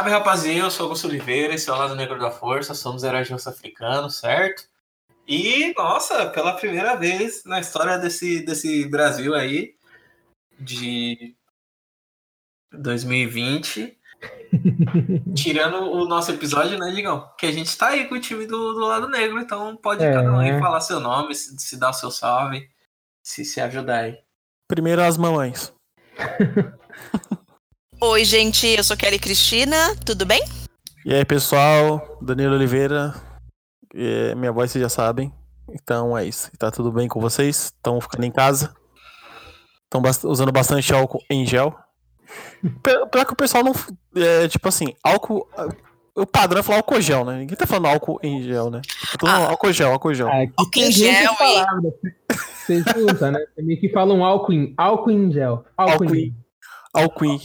Salve rapaziada, eu sou Augusto Oliveira, esse é o Lado Negro da Força, somos heróis de africano, certo? E, nossa, pela primeira vez na história desse, desse Brasil aí, de 2020, tirando o nosso episódio, né, Digão? Que a gente tá aí com o time do, do lado negro, então pode É. cada um aí falar seu nome, se, se dar o seu salve, se se ajudar aí. Primeiro as mamães. Oi, gente, eu sou Kelly Cristina, tudo bem? E aí, pessoal, Danilo Oliveira. É, minha voz vocês já sabem. Então é isso. Tá tudo bem com vocês? Estão ficando em casa? Estão usando bastante álcool em gel? Pior que o pessoal não. É, tipo assim, álcool. O padrão é falar álcool gel, né? Ninguém tá falando álcool em gel, né? Tá todo mundo Ah. álcool gel, álcool gel. Aqui Álcool em tem gel duas palavras. Você junta, né? Você meio que fala um álcool em, álcool em gel. Álcool, Álcool em, Em.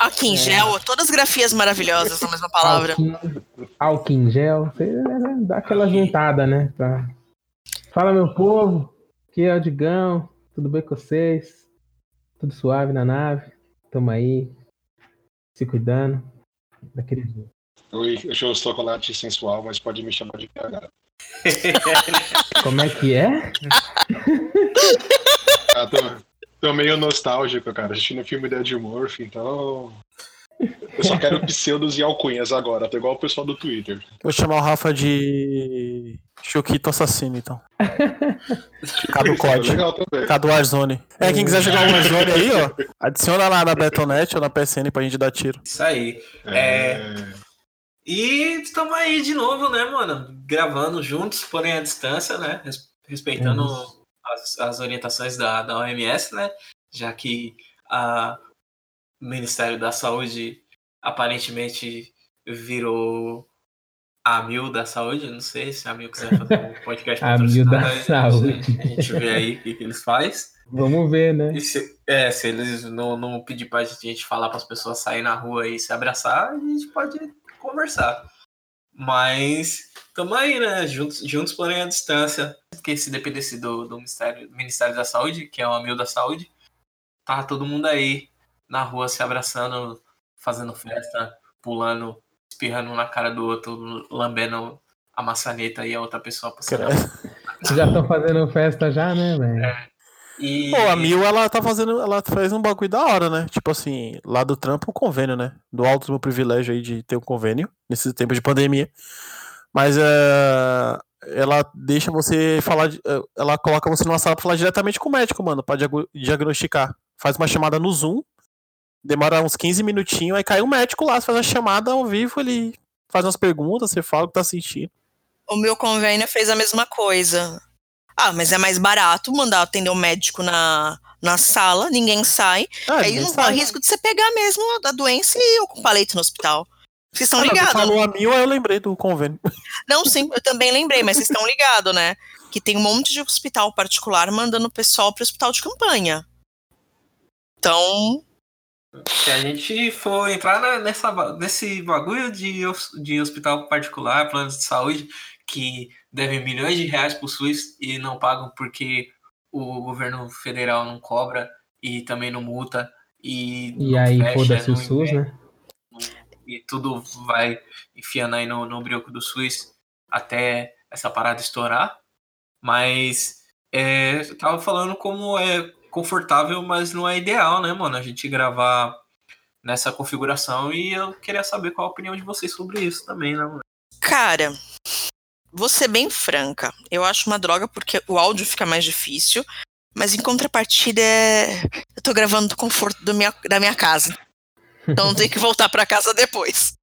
Aqui em gel, todas as grafias maravilhosas na mesma palavra. Em gel. Você né, dá aquela juntada, né? Pra... Fala, meu povo. Aqui é o Digão. Tudo bem com vocês? Tudo suave na nave? Tamo aí. Se cuidando. Daquele jeito. Oi, eu sou chocolate sensual, mas pode me chamar de PH. Como é que é? Ah, tô, tô meio nostálgico, cara, assistindo o filme da Ed Murphy, então. Eu só quero pseudos e alcunhas agora, tô igual o pessoal do Twitter. Vou chamar o Rafa de. Choquito Assassino, então. Cadu COD. Legal também. Cadu Warzone. É, quem quiser jogar o Warzone aí, ó, adiciona lá na Betonet ou na PSN pra gente dar tiro. Isso aí. É... E estamos aí de novo, né, mano? Gravando juntos, porém à distância, né? Res- Respeitando. As, as orientações da, da OMS, né? Já que a- o Ministério da Saúde aparentemente virou a Mil da Saúde. Não sei se a Mil quiser fazer um podcast A Mil da Saúde. A gente, a gente vê aí o que, que eles fazem. Vamos ver, né? Se, é, se eles não, não pedir pra gente falar para as pessoas saírem na rua e se abraçar, a gente pode conversar. Mas tamo aí, né? Juntos, juntos porém à distância. Porque se dependesse do, do Ministério, do Ministério da Saúde, que é o amigo da saúde, tá todo mundo aí na rua se abraçando, fazendo festa, pulando, espirrando um na cara do outro, lambendo a maçaneta e a outra pessoa passando. Vocês já estão fazendo festa já, né, velho? E Pô, a Mil, ela tá fazendo. Ela faz um bagulho da hora, né? Tipo assim, lá do trampo, o convênio, né? Do alto do meu privilégio aí de ter um convênio, nesse tempo de pandemia. Mas é. Ela deixa você falar. eh, Ela coloca você numa sala pra falar diretamente com o médico, mano, pra diagnosticar. Faz uma chamada no Zoom, demora uns 15 minutinhos, aí cai o médico lá, você faz a chamada ao vivo, ele faz umas perguntas, você fala o que tá sentindo. O meu convênio fez a mesma coisa. Ah, mas é mais barato mandar atender o médico na, na sala, ninguém sai. Ah, aí ninguém não corre sabe. risco de você pegar mesmo a doença e ocupar leito no hospital. Vocês estão Ah, ligados? falou a Mil, aí eu lembrei do convênio. Não, sim, eu também lembrei, mas vocês estão ligados, né? Que tem um monte de hospital particular mandando o pessoal para o hospital de campanha. Então, Se a gente for entrar nessa, nesse bagulho de, de hospital particular, planos de saúde, que devem milhões de reais pro SUS e não pagam porque o governo federal não cobra e também não multa e, E não aí, foda-se o SUS, né? E tudo vai enfiando aí no, no brioco do SUS até essa parada estourar. Mas é, eu tava falando como é confortável, mas não é ideal, né, mano? A gente gravar nessa configuração e eu queria saber qual a opinião de vocês sobre isso também, né, mano? cara, vou ser bem franca. Eu acho uma droga porque o áudio fica mais difícil, mas em contrapartida é. Eu tô gravando do conforto do minha, da minha casa. Então não tenho que voltar para casa depois.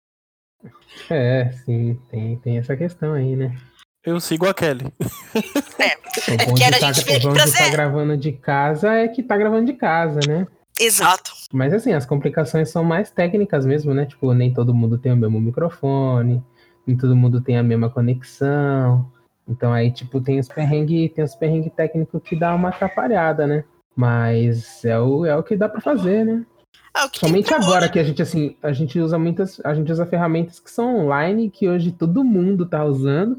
É, sim, tem, tem essa questão aí, né? Eu sigo a Kelly. O bom que a tá, gente ver o bom de prazer. tá gravando de casa é que tá gravando de casa, né? Exato. Mas assim, as complicações são mais técnicas mesmo, né? Tipo, nem todo mundo tem o mesmo microfone, nem todo mundo tem a mesma conexão. Então aí, tipo, tem os perrengues, tem os perrengues técnicos que dá uma atrapalhada, né? Mas é o, é o que dá pra fazer, né? Ah, que Somente agora hoje- que a gente, assim, a gente usa muitas, a gente usa ferramentas que são online, que hoje todo mundo tá usando.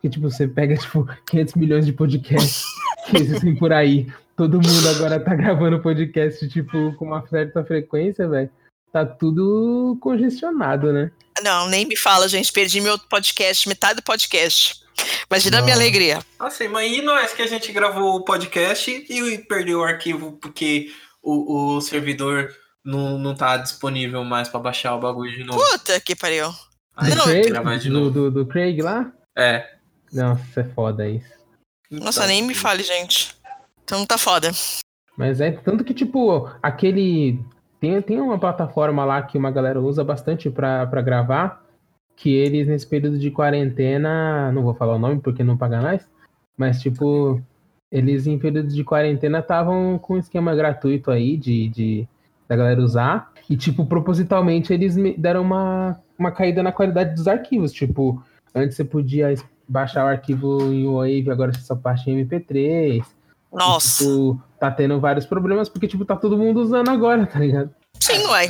Que, tipo, você pega, tipo, 500 milhões de podcasts que existem por aí. Todo mundo agora tá gravando podcast, tipo, com uma certa frequência, velho. Tá tudo congestionado, né? Não, nem me fala, gente. Perdi meu podcast, metade do podcast. Imagina a minha Não. alegria. Assim, mas e nós que a gente gravou o podcast e perdeu o arquivo porque o, o servidor não, não tá disponível mais pra baixar o bagulho de novo? Puta que pariu. Aí Não, Craig, gravar de do, novo. do, do Craig lá? É. Nossa, é foda isso. Nossa, Então, nem me fale, gente. Então tá foda. Mas é tanto que, tipo, aquele. Tem, tem uma plataforma lá que uma galera usa bastante pra, pra gravar. Que eles, nesse período de quarentena. Não vou falar o nome porque não paga nós. Mas, tipo, eles em período de quarentena estavam com um esquema gratuito aí de, de da galera usar. E, tipo, propositalmente eles me deram uma, uma caída na qualidade dos arquivos. Tipo, antes você podia baixar o arquivo em Wave, agora você só baixa em MP3. Nossa. Tipo, tá tendo vários problemas porque, tipo, tá todo mundo usando agora, tá ligado? Sim, uai.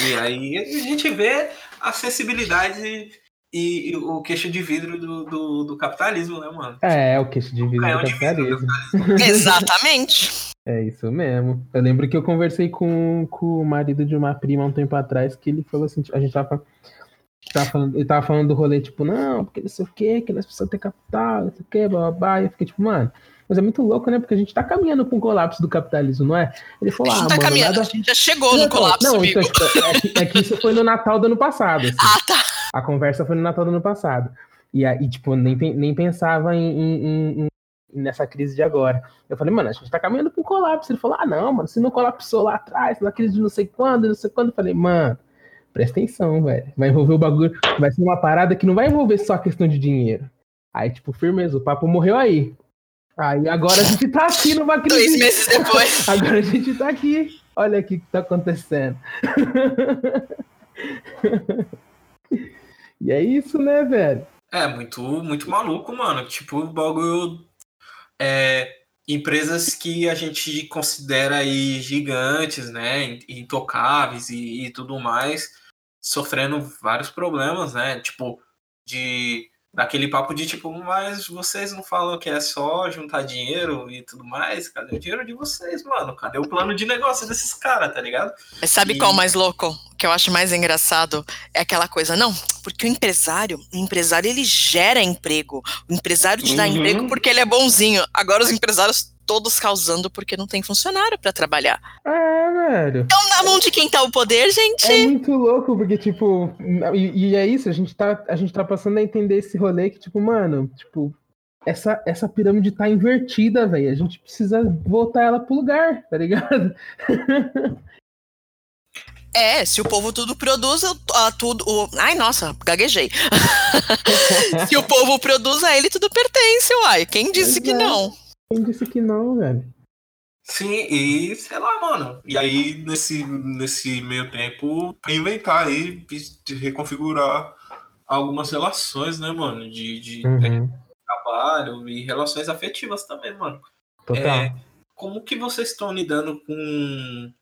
E aí a gente vê a acessibilidade e, e o queixo de vidro do, do, do capitalismo, né, mano? É, o queixo de vidro Canhão do de vidro do capitalismo. Exatamente. É isso mesmo. Eu lembro que eu conversei com, com o marido de uma prima um tempo atrás, que ele falou assim, a gente tava, tava falando, ele tava falando do rolê, tipo, não, porque não sei o quê, que nós precisamos ter capital, não sei o quê, babá. E eu fiquei tipo, mano, mas é muito louco, né? Porque a gente tá caminhando pra um colapso do capitalismo, não é? Ele A falou, gente ah, não tá mano, caminhando, nada... a gente já chegou no Não, colapso, não, amigo. isso é, é que, é que isso foi no Natal do ano passado. assim. Ah, tá. A conversa foi no Natal do ano passado. E aí, tipo, nem, nem pensava em, em- em- nessa crise de agora. Eu falei, mano, a gente tá caminhando pra um colapso. Ele falou, ah, não, mano, se não colapsou lá atrás, na crise de não sei quando, não sei quando. Eu falei, mano, presta atenção, velho. Vai envolver o bagulho, vai ser uma parada que não vai envolver só a questão de dinheiro. Aí, tipo, firmeza, o papo morreu aí. Aí agora a gente tá aqui numa Dois crise. meses depois. Agora a gente tá aqui. Olha aqui o que tá acontecendo. e é isso, né, velho? É, muito, muito maluco, mano. Tipo, o bagulho. É, empresas que a gente considera aí gigantes, né? Intocáveis e, e tudo mais, sofrendo vários problemas, né? Tipo, de. Daquele papo de tipo, mas vocês não falam que é só juntar dinheiro e tudo mais? Cadê o dinheiro de vocês, mano? Cadê o plano de negócio desses caras, tá ligado? Mas sabe E- qual é mais louco? O que eu acho mais engraçado é aquela coisa, não, porque o empresário, o empresário ele gera emprego. O empresário te dá Uhum. emprego porque ele é bonzinho. Agora os empresários todos causando porque não tem funcionário pra trabalhar. É, velho. Então na mão de quem tá o poder, gente? É muito louco, porque, tipo, e, e é isso, a gente, tá, a gente tá passando a entender esse rolê que, tipo, mano, tipo, essa, essa pirâmide tá invertida, velho. A gente precisa voltar ela pro lugar, tá ligado? É, se o povo tudo produz, ah, tudo. o- ai, nossa, gaguejei. se o povo produz, a ele tudo pertence, uai. Quem disse Pois que é. não? Quem disse que não, velho? Sim, e sei lá, mano. E aí, nesse, nesse meio tempo, inventar aí, reconfigurar algumas relações, né, mano? De, de Uhum. trabalho e relações afetivas também, mano. Total. É, como que vocês estão lidando com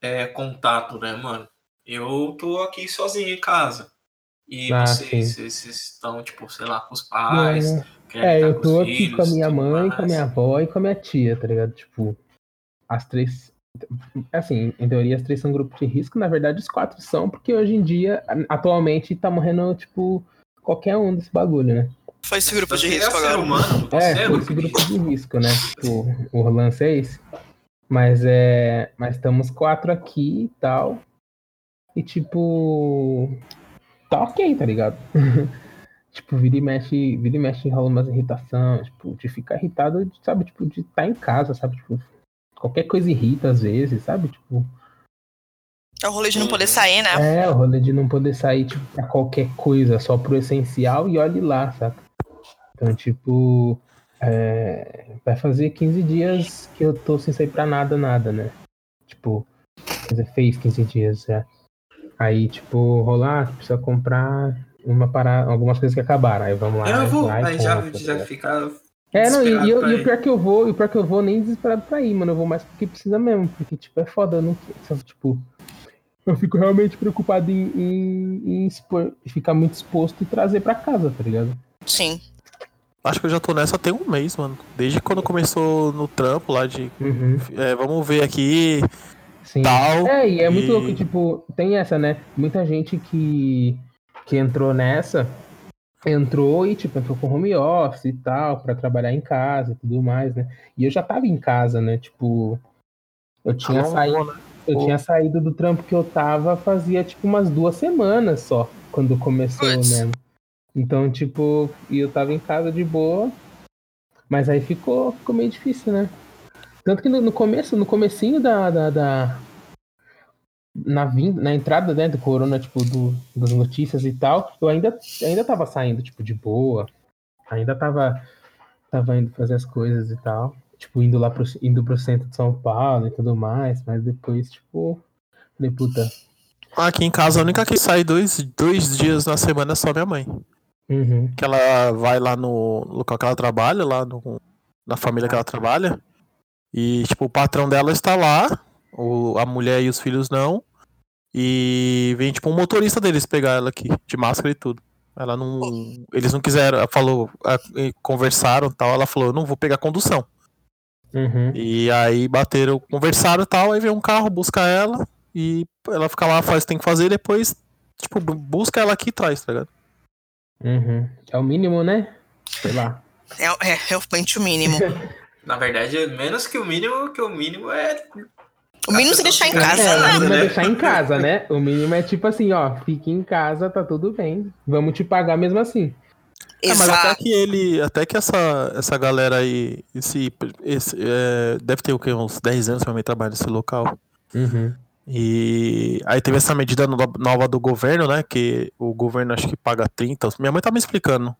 é, contato, né, mano? Eu tô aqui sozinho em casa. E Ah, vocês, vocês estão, tipo, sei lá, com os pais. É, eu tô aqui filhos, com a minha mãe, com a mais. minha avó e com a minha tia, tá ligado? Tipo, as três. Assim, em teoria, as três são grupos de risco. Na verdade, os quatro são, porque hoje em dia, atualmente, tá morrendo, tipo, qualquer um desse bagulho, né? Foi esse grupo de Você risco é ser agora. humano, você É, foi esse grupo de risco, né? Tipo, o lance é esse. Mas é. Mas estamos quatro aqui e tal. E tipo. Tá ok, tá ligado? tipo, vira e mexe, vira e mexe rola umas irritação, tipo, de ficar irritado, sabe, tipo, de estar em casa, sabe? Tipo, qualquer coisa irrita às vezes, sabe? Tipo, É o rolê de não poder sair, né? é, o rolê de não poder sair, tipo, pra qualquer coisa, só pro essencial e olhe lá, saca? Então, tipo, é, vai fazer 15 dias que eu tô sem sair pra nada, nada, né? Tipo, fez 15 dias já. Aí, tipo, rolar, precisa comprar uma parada, algumas coisas que acabaram. Aí vamos lá. Eu vou, aí já, já fica. é, não, e, e, eu- e o pior que eu vou, e o pior que eu vou nem desesperado pra ir, mano. Eu vou mais porque precisa mesmo. Porque, tipo, é foda, eu não quero. Tipo, eu fico realmente preocupado em, em, em expor- ficar muito exposto e trazer pra casa, tá ligado? Sim. Acho que eu já tô nessa tem um mês, mano. Desde quando começou no trampo lá de. Uhum. é, vamos ver aqui. Sim. tal. É, e é muito e- louco, tipo, tem essa, né? Muita gente que, que entrou nessa, entrou e, tipo, entrou com home office e tal, pra trabalhar em casa e tudo mais, né? E eu já tava em casa, né? Tipo, eu tinha saído, né? eu Pô. tinha saído do trampo que eu tava fazia, tipo, umas duas semanas só, quando começou mesmo. Então, tipo, e eu tava em casa de boa, mas aí ficou, ficou meio difícil, né? Tanto que no, no começo, no comecinho da, da, da- na, vinda, na entrada né, do corona, tipo, do, das notícias e tal, eu ainda, ainda tava saindo, tipo, de boa. Ainda tava, tava indo fazer as coisas e tal. Tipo, indo lá pro, indo pro centro de São Paulo e tudo mais, mas depois, tipo, falei, puta. Aqui em casa, a única que sai dois, dois dias na semana é só minha mãe. Uhum, Que ela vai lá no local que ela trabalha, lá no, na família que ela trabalha. E, tipo, o patrão dela está lá, o, a mulher e os filhos não. E vem, tipo, um motorista deles pegar ela aqui, de máscara e tudo. Ela não. Eles não quiseram, ela falou, e conversaram e tal. Ela falou, eu não vou pegar condução. uhum. E aí bateram, conversaram e tal, aí vem um carro, busca ela e ela fica lá, faz o que tem que fazer e depois, tipo, bu- busca ela aqui e traz, tá ligado? Uhum. É o mínimo, né? Sei lá. É, é realmente o mínimo. Na verdade, é menos que o mínimo, que o mínimo é. O mínimo você deixar em É, casa, é, o né? mínimo é deixar em casa, né? O mínimo é tipo assim, ó, fique em casa, tá tudo bem. Vamos te pagar mesmo assim. É, mas até que ele, até que essa, essa galera aí, esse, esse, é, deve ter o quê? Uns 10 anos que minha mãe trabalha nesse local. Uhum. E aí teve essa medida no- nova do governo, né? Que o governo acho que paga 30. Minha mãe tá me explicando.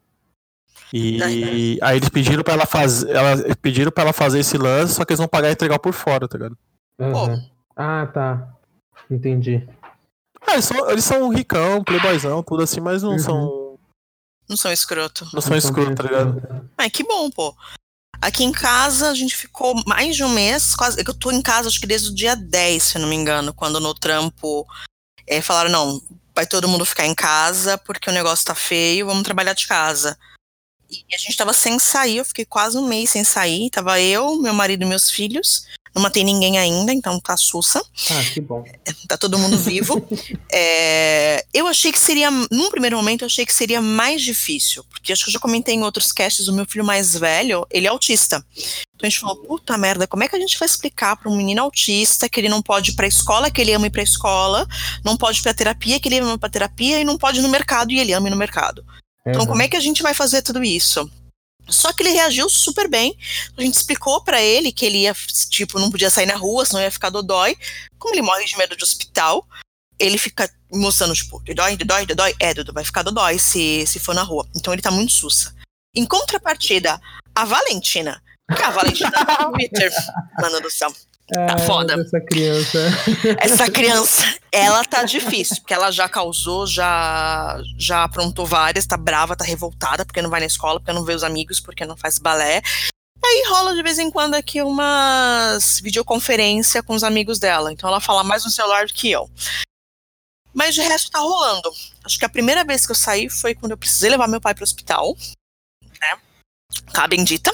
E aí eles pediram pra ela fazer. Ela, pediram pra ela fazer esse lance, só que eles vão pagar e entregar por fora, tá ligado? Uhum. Ah, tá. Entendi. Ah, eles são, eles são ricão, playboyzão, tudo assim, mas não Uhum. são. Não são escroto. Não são escuros, tá ligado? Ai, que bom, pô. Aqui em casa a gente ficou mais de um mês, quase. é Eu tô em casa acho que desde o dia 10, se eu não me engano, quando no trampo eh, falaram, não, vai todo mundo ficar em casa porque o negócio tá feio, vamos trabalhar de casa. E a gente tava sem sair, eu fiquei quase um mês sem sair. Tava eu, meu marido e meus filhos. Não matei ninguém ainda, então tá sussa. Ah, que bom. tá todo mundo vivo. É, eu achei que seria, num primeiro momento, eu achei que seria mais difícil, porque acho que eu já comentei em outros casts, o meu filho mais velho, ele é autista. Então a gente falou, puta merda, como é que a gente vai explicar para um menino autista que ele não pode ir pra escola, que ele ama ir pra escola, não pode ir pra terapia, que ele ama ir pra terapia, e não pode ir no mercado, e ele ama ir no mercado. Então, como é que a gente vai fazer tudo isso? Só que ele reagiu super bem. A gente explicou pra ele que ele ia, tipo, não podia sair na rua, senão ia ficar dodói. Como ele morre de medo de hospital, ele fica mostrando, tipo, dodói, dodói, dodói. É, Dudu, vai ficar dodói se, se for na rua. Então ele tá muito sussa. Em contrapartida, a Valentina. Que a Valentina no Twitter, mano do céu. Ah, foda. Essa criança. Essa criança, ela tá difícil, porque ela já causou, já já aprontou várias, tá brava, tá revoltada, porque não vai na escola, porque não vê os amigos, porque não faz balé. Aí rola de vez em quando aqui umas videoconferência com os amigos dela. Então ela fala mais no celular do que eu. Mas de resto tá rolando. Acho que a primeira vez que eu saí foi quando eu precisei levar meu pai pro hospital, né? Tá bendita.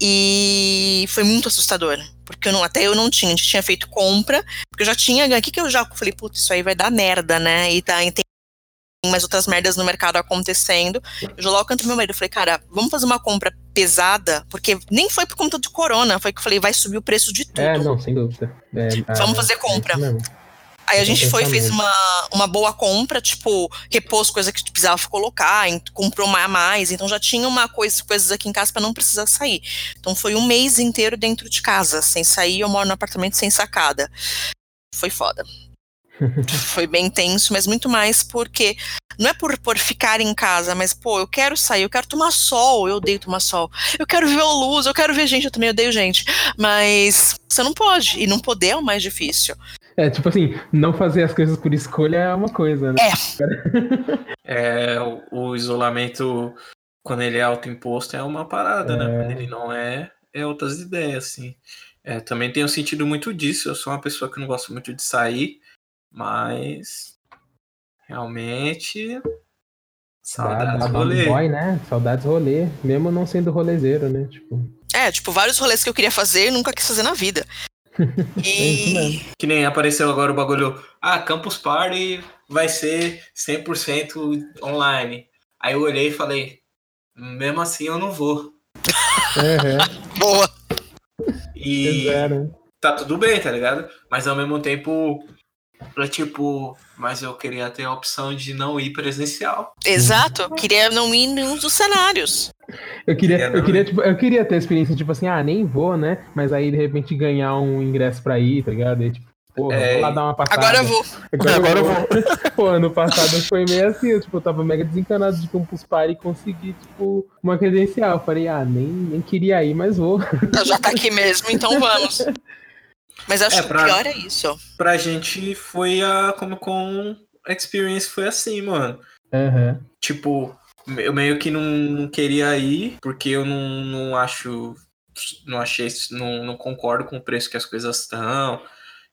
E foi muito assustador, porque eu não, até eu não tinha, a gente tinha feito compra, porque eu já tinha, o que que eu já falei, putz, isso aí vai dar merda, né? E tá, e tem mais outras merdas no mercado acontecendo. Eu já logo canto meu marido, eu falei, cara, vamos fazer uma compra pesada, porque nem foi por conta de corona, foi que eu falei, vai subir o preço de tudo. É, não, sem dúvida. É, Vamos ah, fazer compra. é isso mesmo. Aí a gente foi, fez uma, uma boa compra, tipo, repôs coisa que precisava colocar, comprou mais a mais, então já tinha uma coisa, coisas aqui em casa para não precisar sair. Então foi um mês inteiro dentro de casa, sem sair, eu moro no apartamento sem sacada. Foi foda. foi bem tenso, mas muito mais porque não é por, por ficar em casa, mas pô, eu quero sair, eu quero tomar sol, eu odeio tomar sol. Eu quero ver a luz, eu quero ver gente, eu também odeio gente. Mas você não pode, e não poder é o mais difícil. É, tipo assim, não fazer as coisas por escolha é uma coisa, né? É, o, o isolamento, quando ele é autoimposto, é uma parada, né? É. Quando ele não é, é outras ideias, assim. É, também tenho sentido muito disso. Eu sou uma pessoa que não gosto muito de sair, mas realmente. Saudades dá, do dá rolê. boy, né? Saudades rolê, mesmo não sendo rolezeiro, né? Tipo. É, tipo, vários rolês que eu queria fazer e nunca quis fazer na vida. É isso E mesmo. Que nem apareceu agora o bagulho. Ah, Campus Party vai ser 100% online. Aí eu olhei e falei, mesmo assim eu não vou. Uhum. boa. E tá tudo bem, tá ligado? Mas ao mesmo tempo, é tipo, mas eu queria ter a opção de não ir presencial. Exato. Eu queria não ir em nenhum dos cenários. Eu queria, eu, queria, tipo, eu queria ter a experiência, tipo assim, ah, nem vou, né? Mas aí, de repente, ganhar um ingresso pra ir, tá ligado? E, tipo, porra, É, vou lá dar uma passada. Agora eu vou. Agora eu vou. Pô, ano passado foi meio assim, eu, tipo, eu tava mega desencanado de Campus Party e consegui, tipo, uma credencial. Eu falei, ah, nem, nem queria ir, mas vou. Já tá aqui mesmo, então vamos. Mas acho É, que pra- o pior é isso. Pra gente foi a Comic Con Experience foi assim, mano. Aham. Tipo, eu meio que não, não queria ir, porque eu não, não acho. Não achei. Não, não concordo com o preço que as coisas estão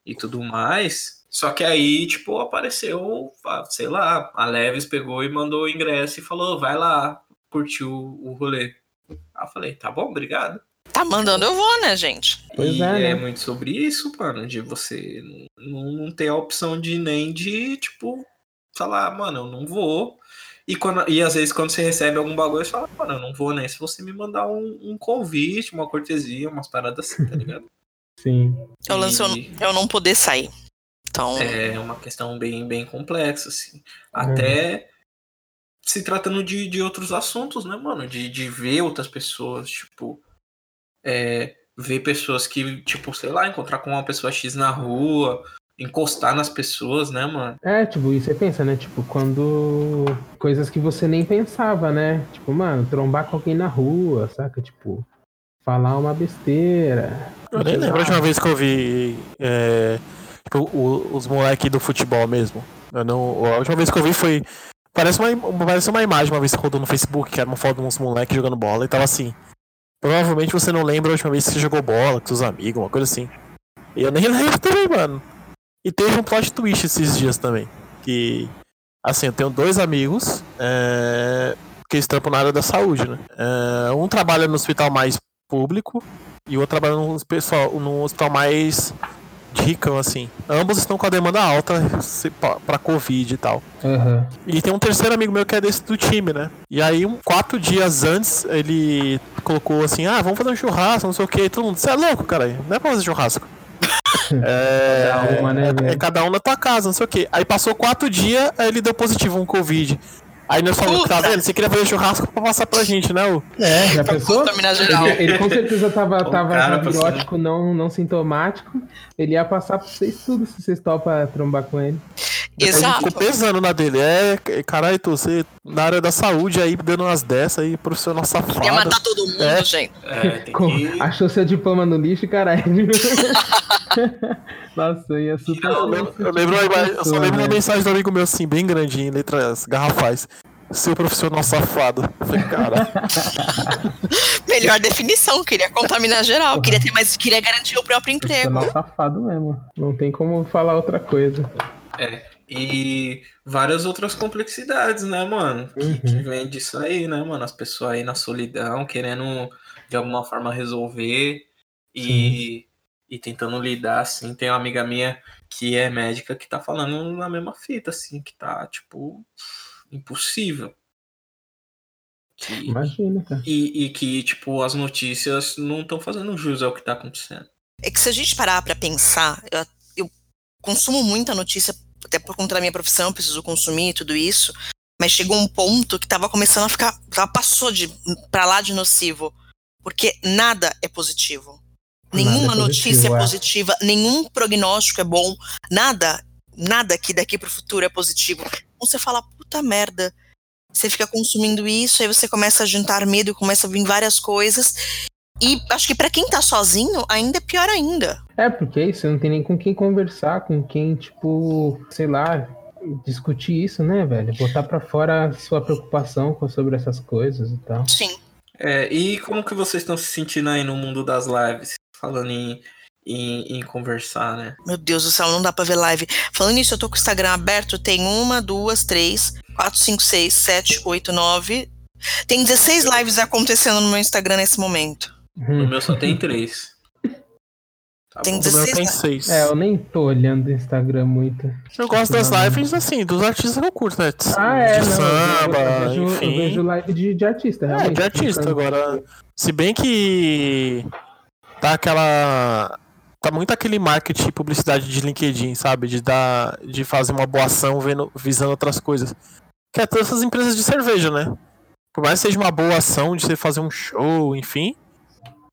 e tudo mais. Só que aí, tipo, apareceu, sei lá, a Leves pegou e mandou o ingresso e falou, vai lá, curtiu o rolê. Aí eu falei, tá bom, obrigado. Tá mandando, eu vou, né, gente? Pois e é, né? muito sobre isso, mano, de você não, não ter a opção de nem de, tipo, falar, mano, eu não vou. E, quando, e às vezes quando você recebe algum bagulho, você fala, mano, eu não vou nem se você me mandar um, um convite, uma cortesia, umas paradas assim, tá ligado? Sim. Eu lance eu, E- eu não poder sair. Então, É uma questão bem, bem complexa, assim. Até se tratando de, de outros assuntos, né, mano? De, de ver outras pessoas, tipo. É, ver pessoas que, tipo, sei lá, encontrar com uma pessoa X na rua, encostar nas pessoas, né, mano? É, tipo, e você pensa, né? Tipo, quando. Coisas que você nem pensava, né? Tipo, mano, trombar com alguém na rua, saca? Tipo, falar uma besteira. Eu nem lembro a última vez que eu vi é, tipo, o- os moleques do futebol mesmo. Eu não, a última vez que eu vi foi. Parece uma, parece uma imagem uma vez que rodou no Facebook, que era uma foto de uns moleques jogando bola e tava assim. Provavelmente você não lembra a última vez que você jogou bola com seus amigos, uma coisa assim. E eu nem lembro também, mano. E teve um plot twist esses dias também. Que. Assim, eu tenho dois amigos é, que trampam na área da saúde, né? É, um trabalha no hospital mais público e o outro trabalha num, pessoal, num hospital mais ricão, assim. Ambos estão com a demanda alta pra Covid e tal. Aham. E tem um terceiro amigo meu que é desse do time, né? E aí, um, quatro dias antes, ele colocou assim: ah, vamos fazer um churrasco, não sei o que. E todo mundo, você é louco, cara? Não é pra fazer churrasco. É, Cada uma, né, é- é cada um na tua casa, não sei o que. Aí passou quatro dias, aí ele deu positivo um Covid. Aí nós falamos, tá vendo? Você queria fazer churrasco pra passar pra gente, né? É, já pensou? Ele, ele com certeza tava, O tava cara virótico, não, não sintomático. Ele ia passar pra vocês tudo se vocês topam trombar com ele. Depois Exato. Ficou pesando na dele. É, caralho, tu, você na área da saúde aí, dando umas dessas aí, profissional Ia safado. matar todo mundo, É. gente. É, tem Com- que. Achou seu diploma no lixo, caralho. Nossa, eu ia super. Eu lembro, eu lembro eu só lembro uma mensagem do amigo meu assim, bem grandinho, em letras garrafais. Seu profissional safado. Falei, cara, Melhor definição, queria contaminar geral. Queria ter mais, queria garantir o próprio emprego. Profissional safado mesmo. Não tem como falar outra coisa. É. E várias outras complexidades, né, mano? Que, que vem disso aí, né, mano? As pessoas aí na solidão, querendo de alguma forma resolver e, e tentando lidar, assim. Tem uma amiga minha que é médica que tá falando na mesma fita, assim, que tá, tipo, impossível. Que- Imagina, cara. e, e que, tipo, as notícias não estão fazendo jus ao que tá acontecendo. É que se a gente parar pra pensar, eu, eu consumo muita notícia, até por conta da minha profissão, eu preciso consumir tudo isso, mas chegou um ponto que tava começando a ficar, tava, passou de pra lá de nocivo, porque nada é positivo. Nenhuma é notícia positivo, é é. positiva, nenhum prognóstico é bom, nada, nada que daqui pro futuro é positivo. Então você fala, puta merda, você fica consumindo isso, aí você começa a juntar medo, começa a vir várias coisas, e acho que pra quem tá sozinho, ainda é pior ainda. É, porque é isso, você não tem nem com quem conversar, com quem, tipo, sei lá, discutir isso, né, velho? Botar pra fora a sua preocupação com- sobre essas coisas e tal. Sim. É, e como que vocês estão se sentindo aí no mundo das lives? Falando em, em, em conversar, né? Meu Deus do céu, não dá pra ver live. Falando nisso, eu tô com o Instagram aberto, tem uma, duas, três, quatro, cinco, seis, sete, oito, nove. Tem 16 lives acontecendo no meu Instagram nesse momento. No Hum, meu só tem três. Tá Tem bom. O meu 16, tem né? 6. É, eu nem tô olhando o Instagram muito. Eu gosto das lives, assim, dos artistas que eu curto, né? Ah, é, de não. samba, eu, vejo, eu enfim. vejo live de, de artista, É, realmente. de artista. Agora, se bem que tá aquela. Tá muito aquele marketing e publicidade de LinkedIn, sabe? De dar. De fazer uma boa ação vendo, visando outras coisas. Que é todas essas empresas de cerveja, né? Por mais que seja uma boa ação de você fazer um show, enfim.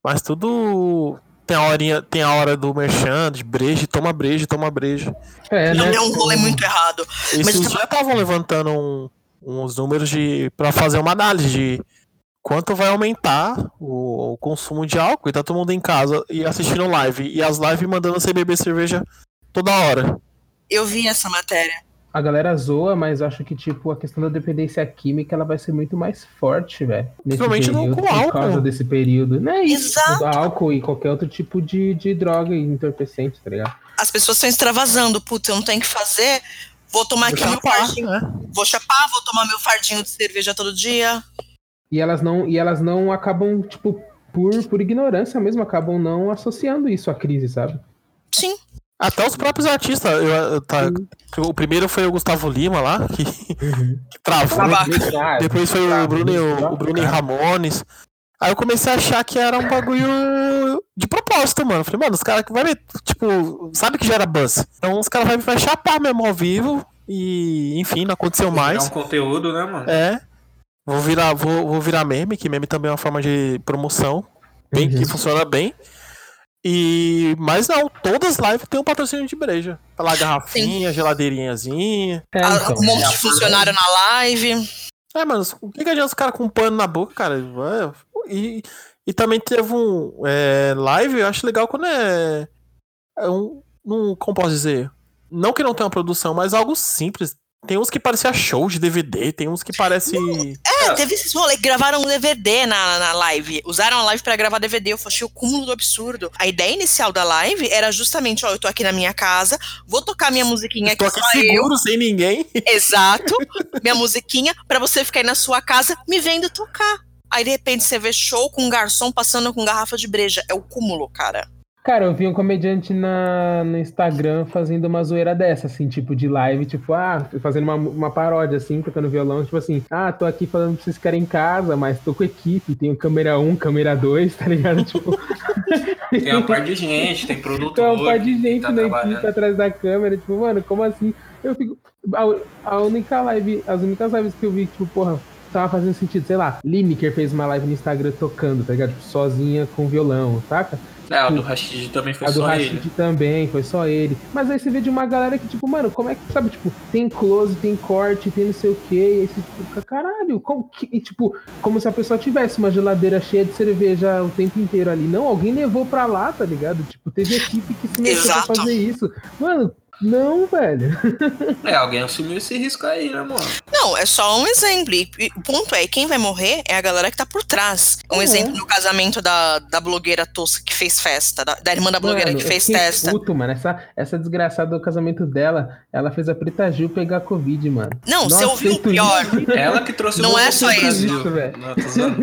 Mas tudo. Tem a, horinha, tem a hora do merchan, de breja, toma breja, toma breja. É, Não né? é um rolê muito errado. Esses Mas dias estavam levantando um- uns números de para fazer uma análise de quanto vai aumentar o, o consumo de álcool e tá todo mundo em casa e assistindo live. E as lives mandando você beber cerveja toda hora. Eu vi essa matéria. A galera zoa, mas acho que, tipo, a questão da dependência química ela vai ser muito mais forte, velho. Principalmente no- período, com por álcool. causa desse período. Não é isso. Exato. Álcool e qualquer outro tipo de, de droga e entorpecente, tá ligado? As pessoas estão extravasando. Puta, eu não tenho o que fazer. Vou tomar aqui meu Chapar, fardinho. né? Vou chapar, vou tomar meu fardinho de cerveja todo dia. E elas não, e elas não acabam, tipo, por, por ignorância mesmo, acabam não associando isso à crise, sabe? Sim. Até os próprios artistas. eu- eu- tá- o primeiro foi o Gustavo Lima lá, que, Uhum. que travou. Babaca. Depois foi o Bruno, e o, o Bruno e Ramones. Aí eu comecei a achar que era um bagulho de propósito, mano. Falei, mano, os caras que vai meter, tipo, sabe que gera buzz. Então os caras vai, vai chapar mesmo ao vivo. E, enfim, não aconteceu mais. um conteúdo, né, mano? É. Vou virar, vou, vou virar meme, que meme também é uma forma de promoção. Bem, Uhum. que funciona bem. E. Mas não, todas as lives tem um patrocínio de breja. Tá lá, garrafinha, geladeirinhazinha. É, Ah, então. um monte de funcionário na live. É, mano, o que, que adianta os caras com um pano na boca, cara? E, e também teve um é, live, eu acho legal quando é. é um, um. Como posso dizer? Não que não tenha uma produção, mas algo simples. Tem uns que parecia show de DVD, tem uns que parece. É, teve esses rolês, gravaram um DVD na, na live. Usaram a live pra gravar DVD. Eu achei o cúmulo do absurdo. A ideia inicial da live era justamente, ó, eu tô aqui na minha casa, vou tocar minha musiquinha Tô aqui aqui só eu. seguro, sem ninguém. Exato. Minha musiquinha pra você ficar aí na sua casa me vendo tocar. Aí de repente você vê show com um garçom passando com garrafa de breja. É o cúmulo, cara. Cara, eu vi um comediante na, no Instagram fazendo uma zoeira dessa, assim, tipo de live, tipo, ah, fazendo uma, uma paródia, assim, tocando violão, tipo assim, ah, tô aqui falando pra vocês ficarem em casa, mas tô com equipe, tenho câmera 1, câmera 2, tá ligado? Tipo, Tem uma parte de gente, tem produtor. tem uma parte de gente tá na equipe atrás da câmera, tipo, mano, como assim? Eu fico. A, a única live, as únicas lives que eu vi, tipo, porra, tava fazendo sentido, sei lá, Lineker fez uma live no Instagram tocando, tá ligado? Tipo, sozinha com violão, saca? É, a do Rashid também foi a do só Rashid ele. também, foi só ele. Mas aí você vê de uma galera que, tipo, mano, como é que, sabe, tipo, tem close, tem corte, tem não sei o quê, e aí você, tipo, fica, caralho, como que, e, tipo, como se a pessoa tivesse uma geladeira cheia de cerveja o tempo inteiro ali. Não, alguém levou pra lá, tá ligado? Tipo, teve equipe que se meteu pra fazer isso. Mano, não, velho. É, alguém assumiu esse risco aí, né, mano? Não, é só um exemplo. E o ponto é, quem vai morrer é a galera que tá por trás. Um Uhum. exemplo no casamento da, da blogueira tosca que fez festa, da, da irmã da blogueira Mano, que fez festa. Puto, mano. Essa, essa desgraçada do casamento dela, ela fez a Preta Gil pegar Covid, mano. Não, você ouviu o pior. isso. Ela que trouxe Não o é só pro isso. Brasil. Isso, velho.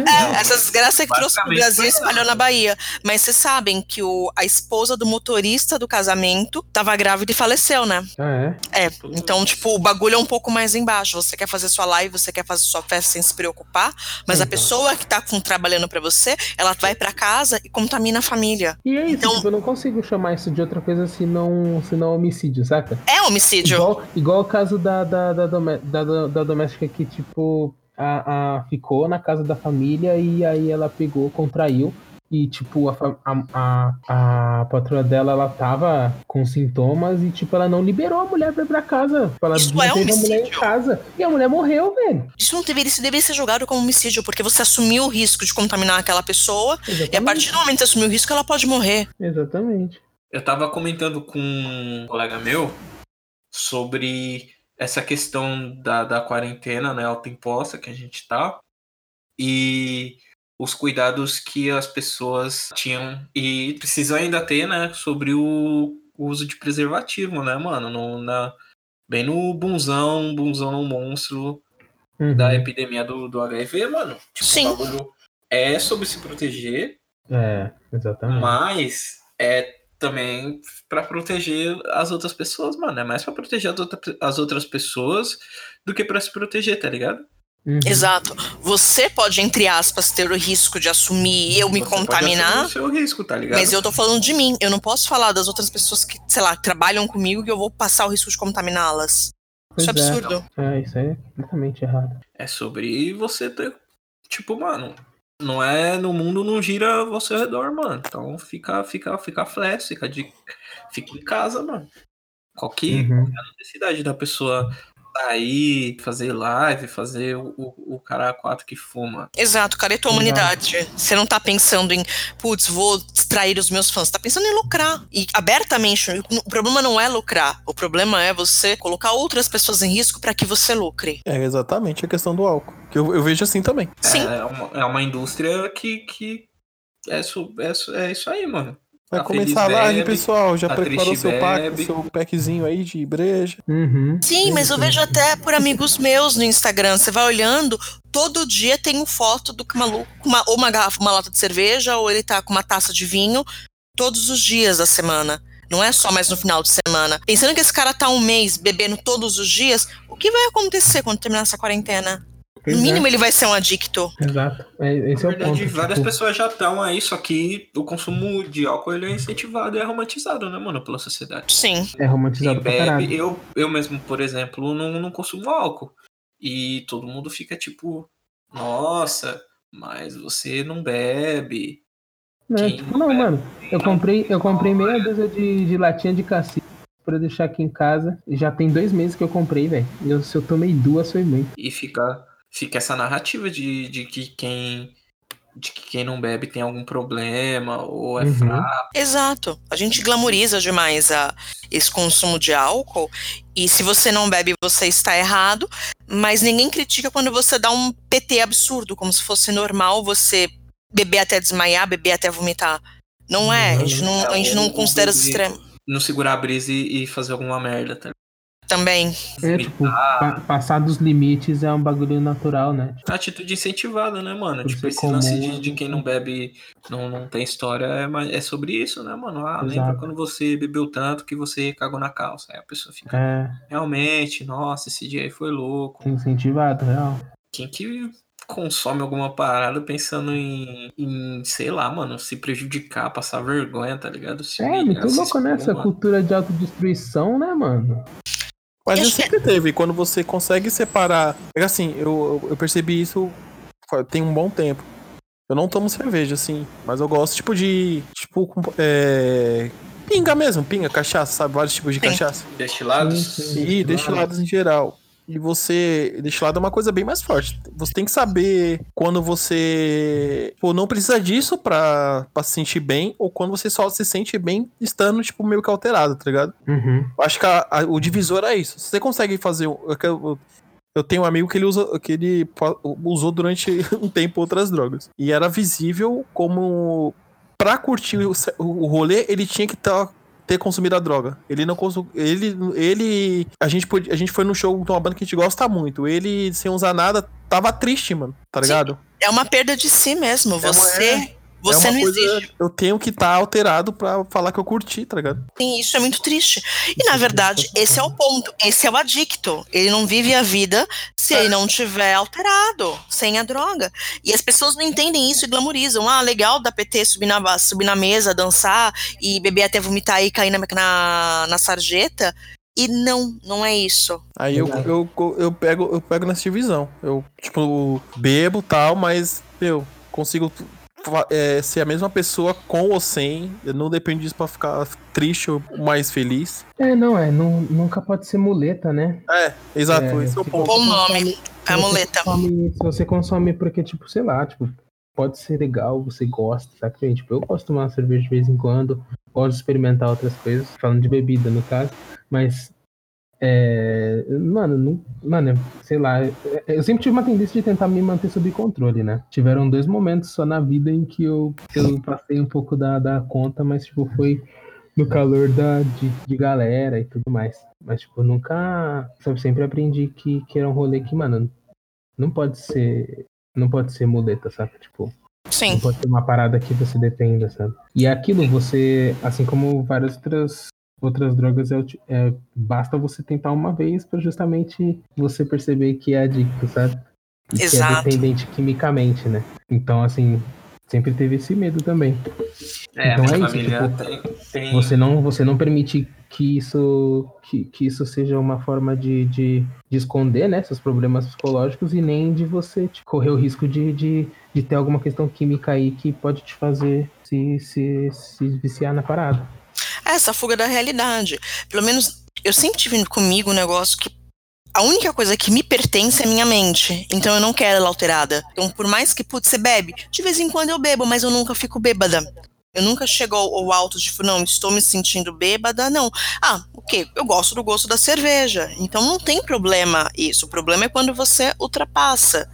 É, essa desgraça que trouxe pro Basicamente Brasil e espalhou na Bahia. Mas vocês sabem que o, a esposa do motorista do casamento tava grávida e faleceu, né? Ah, é? É, então, tipo, o bagulho é um pouco mais embaixo. Você quer fazer sua live, você quer fazer sua festa sem se preocupar, mas a Então. pessoa que tá com, trabalhando pra você, ela vai pra casa e contamina a família. E é isso, Então- tipo, eu não consigo chamar isso de outra coisa senão, senão homicídio, saca? É homicídio. Igual, igual o caso da, da, da, da- da doméstica que, tipo, a, a- ficou na casa da família e aí ela pegou, contraiu. E, tipo, a, a, a, a patroa dela, ela tava com sintomas e, tipo, ela não liberou a mulher pra ir pra casa. Ela Isso é a mulher em homicídio. casa. E a mulher morreu, velho. Isso não deveria, isso deveria ser julgado como homicídio, porque você assumiu o risco de contaminar aquela pessoa, e a Exatamente. partir do momento que você assumiu o risco, ela pode morrer. Exatamente. Eu tava comentando com um colega meu sobre essa questão da, da quarentena, né, autoimposta que a gente tá, e os cuidados que as pessoas tinham e precisam ainda ter, né, sobre o, uso de preservativo, né, mano, no, na, bem no bunzão, bunzão monstro Uhum. da epidemia do, do HIV, mano. Tipo, Sim. o bagulho é sobre se proteger, É, exatamente. mas é também pra proteger as outras pessoas, mano. É mais pra proteger as, outra- as outras pessoas do que pra se proteger, tá ligado? Uhum. Exato. Você pode, entre aspas, ter o risco de assumir e eu me Você pode contaminar. assumir o seu risco, tá ligado? Mas eu tô falando de mim. Eu não posso falar das outras pessoas que, sei lá, trabalham comigo que eu vou passar o risco de contaminá-las. Isso é é. absurdo. É, isso é completamente errado. É sobre você ter. Tipo, mano. Não é. No mundo não gira ao seu redor, mano. Então fica, fica, fica flat, fica de. Fica em casa, mano. Qualquer, Uhum. qualquer necessidade da pessoa sair, fazer live, fazer o, o, o cara quatro que fuma. Exato, cara, é tua humanidade. Você não tá pensando em, putz, vou distrair os meus fãs. Você tá pensando em lucrar. E abertamente, o problema não é lucrar. O problema é você colocar outras pessoas em risco pra que você lucre. É exatamente a questão do álcool. Que eu, eu vejo assim também. Sim. É uma, é uma indústria que. que é, isso, é, isso- é isso aí, mano. Vai A começar a live, bebe, pessoal. Já a preparou seu pack, bebe. seu packzinho aí de breja. Uhum. Sim, mas eu vejo até por amigos meus no Instagram. Você vai olhando, todo dia tem uma foto do maluco, uma, ou uma garrafa, uma lata de cerveja, ou ele tá com uma taça de vinho, todos os dias da semana. Não é só mais no final de semana. Pensando que esse cara tá um mês bebendo todos os dias, o que vai acontecer quando terminar essa quarentena? Pois No é. mínimo, ele vai ser um adicto. Exato. É, esse Na é o ponto. verdade, várias tipo, pessoas já estão aí, só que o consumo de álcool ele é incentivado e é romantizado, né, mano, pela sociedade. Sim. É romantizado Quem pra caralho. bebe, eu, eu mesmo, por exemplo, não, não consumo álcool. E todo mundo fica tipo, nossa, mas você não bebe. Né? Quem Tipo, não, bebe mano. Eu comprei, eu comprei meia dúzia de, de latinha de cacique pra deixar aqui em casa. E já tem dois meses que eu comprei, velho. Eu- se eu tomei duas, foi muito. E fica, fica essa narrativa de, de que quem. De que quem não bebe tem algum problema, ou é Uhum. fraco. Exato. A gente glamoriza demais a, esse consumo de álcool. E se você não bebe, você está errado. Mas ninguém critica quando você dá um PT absurdo, como se fosse normal você beber até desmaiar, beber até vomitar. Não é. A gente não, a gente não considera esse extremo. Não segurar a brisa e, e fazer alguma merda, tá? Também. É, tipo, pa- passar dos limites é um bagulho natural, né? Atitude incentivada, né, mano? Por tipo, esse lance comum, de, de quem não bebe não, não tem história é, é sobre isso, né, mano? Ah, lembra Exato. quando você bebeu tanto que você cagou na calça. Aí a pessoa fica, É, realmente, nossa, esse dia aí foi louco. incentivado, real. Quem que consome alguma parada pensando em, em, sei lá, mano, se prejudicar, passar vergonha, tá ligado? Se É, humilhar, muito louco expor, nessa mano. cultura de autodestruição, né, mano? Mas Eu já sempre teve. Quando você consegue separar. É assim, eu, eu percebi isso tem um bom tempo. Eu não tomo cerveja, assim. Mas eu gosto, tipo, de. Tipo, é. Pinga mesmo, pinga, cachaça, sabe? Vários tipos de Sim. cachaça. Destilados? Sim. E destilados em geral. E você. Destilado é uma coisa bem mais forte. Você tem que saber quando você. Pô, não precisa disso pra, pra se sentir bem, ou quando você só se sente bem estando, tipo, meio que alterado, tá ligado? Uhum. Acho que a- a- o divisor é isso. Você consegue fazer. Eu, eu- tenho um amigo que ele, usa, que ele usou durante um tempo outras drogas. E era visível como. Pra curtir o, o rolê, ele tinha que tá- ter consumido a droga. Ele não consumiu. Ele. ele a, gente podia, a gente foi num show de uma banda que a gente gosta muito. Ele, sem usar nada, tava triste, mano. Tá Sim. ligado? É uma perda de si mesmo. uma- Você, você é uma não coisa- existe. Eu tenho que estar alterado pra falar que eu curti, tá ligado? Sim, isso é muito triste. E na verdade, esse é o ponto. Esse é o adicto. Ele não vive a vida se ele não tiver alterado, sem a droga. E as pessoas não entendem isso e glamorizam. Ah, legal da PT subir na, subir na mesa, dançar e beber até vomitar e cair na, na, na sarjeta. E não, não é isso. Aí eu, Exato. eu, eu, pego, eu pego nessa divisão. Eu, tipo, bebo tal, mas, meu, consigo é, ser a mesma pessoa com ou sem. Não depende disso pra ficar triste ou mais feliz. É, não, é. nu- nunca pode ser muleta, né? É, exato, É, esse é o ponto. Bom nome. É a se você muleta. consome- se você consome porque, tipo, sei lá, tipo, pode ser legal, você gosta, sabe? Tipo, eu gosto de tomar cerveja de vez em quando, gosto de experimentar outras coisas, falando de bebida, no caso, mas. É, mano, não, mano, sei lá, eu- eu sempre tive uma tendência de tentar me manter sob controle, né? Tiveram dois momentos só na vida em que eu, eu passei um pouco da, da conta, mas tipo, foi no calor da, de, de galera e tudo mais. Mas, tipo, nunca. Sabe, sempre aprendi que, que era um rolê que, mano, não pode ser. Não pode ser muleta, sabe? Tipo, Sim. Não pode ser uma parada que você dependa, sabe? E é aquilo, você, assim como várias outras outras drogas, é, é basta você tentar uma vez para justamente você perceber que é adicto, sabe? E Exato. que é dependente quimicamente, né? Então, assim, sempre teve esse medo também. É, Então é isso, tipo, tem, tem- Você não, você não permite que isso, que, que isso seja uma forma de, de, de esconder né, seus problemas psicológicos e nem de você tipo, correr o risco de, de, de ter alguma questão química aí que pode te fazer se, se, se viciar na parada. Essa fuga da realidade. Pelo menos eu sempre tive comigo um negócio que a única coisa que me pertence é minha mente. Então eu não quero ela alterada. Então, por mais que, putz, você bebe, de vez em quando eu bebo, mas eu nunca fico bêbada. Eu nunca chego ao, ao alto de, tipo, não, estou me sentindo bêbada, não. Ah, o quê? Eu gosto do gosto da cerveja. Então não tem problema isso. O problema é quando você ultrapassa.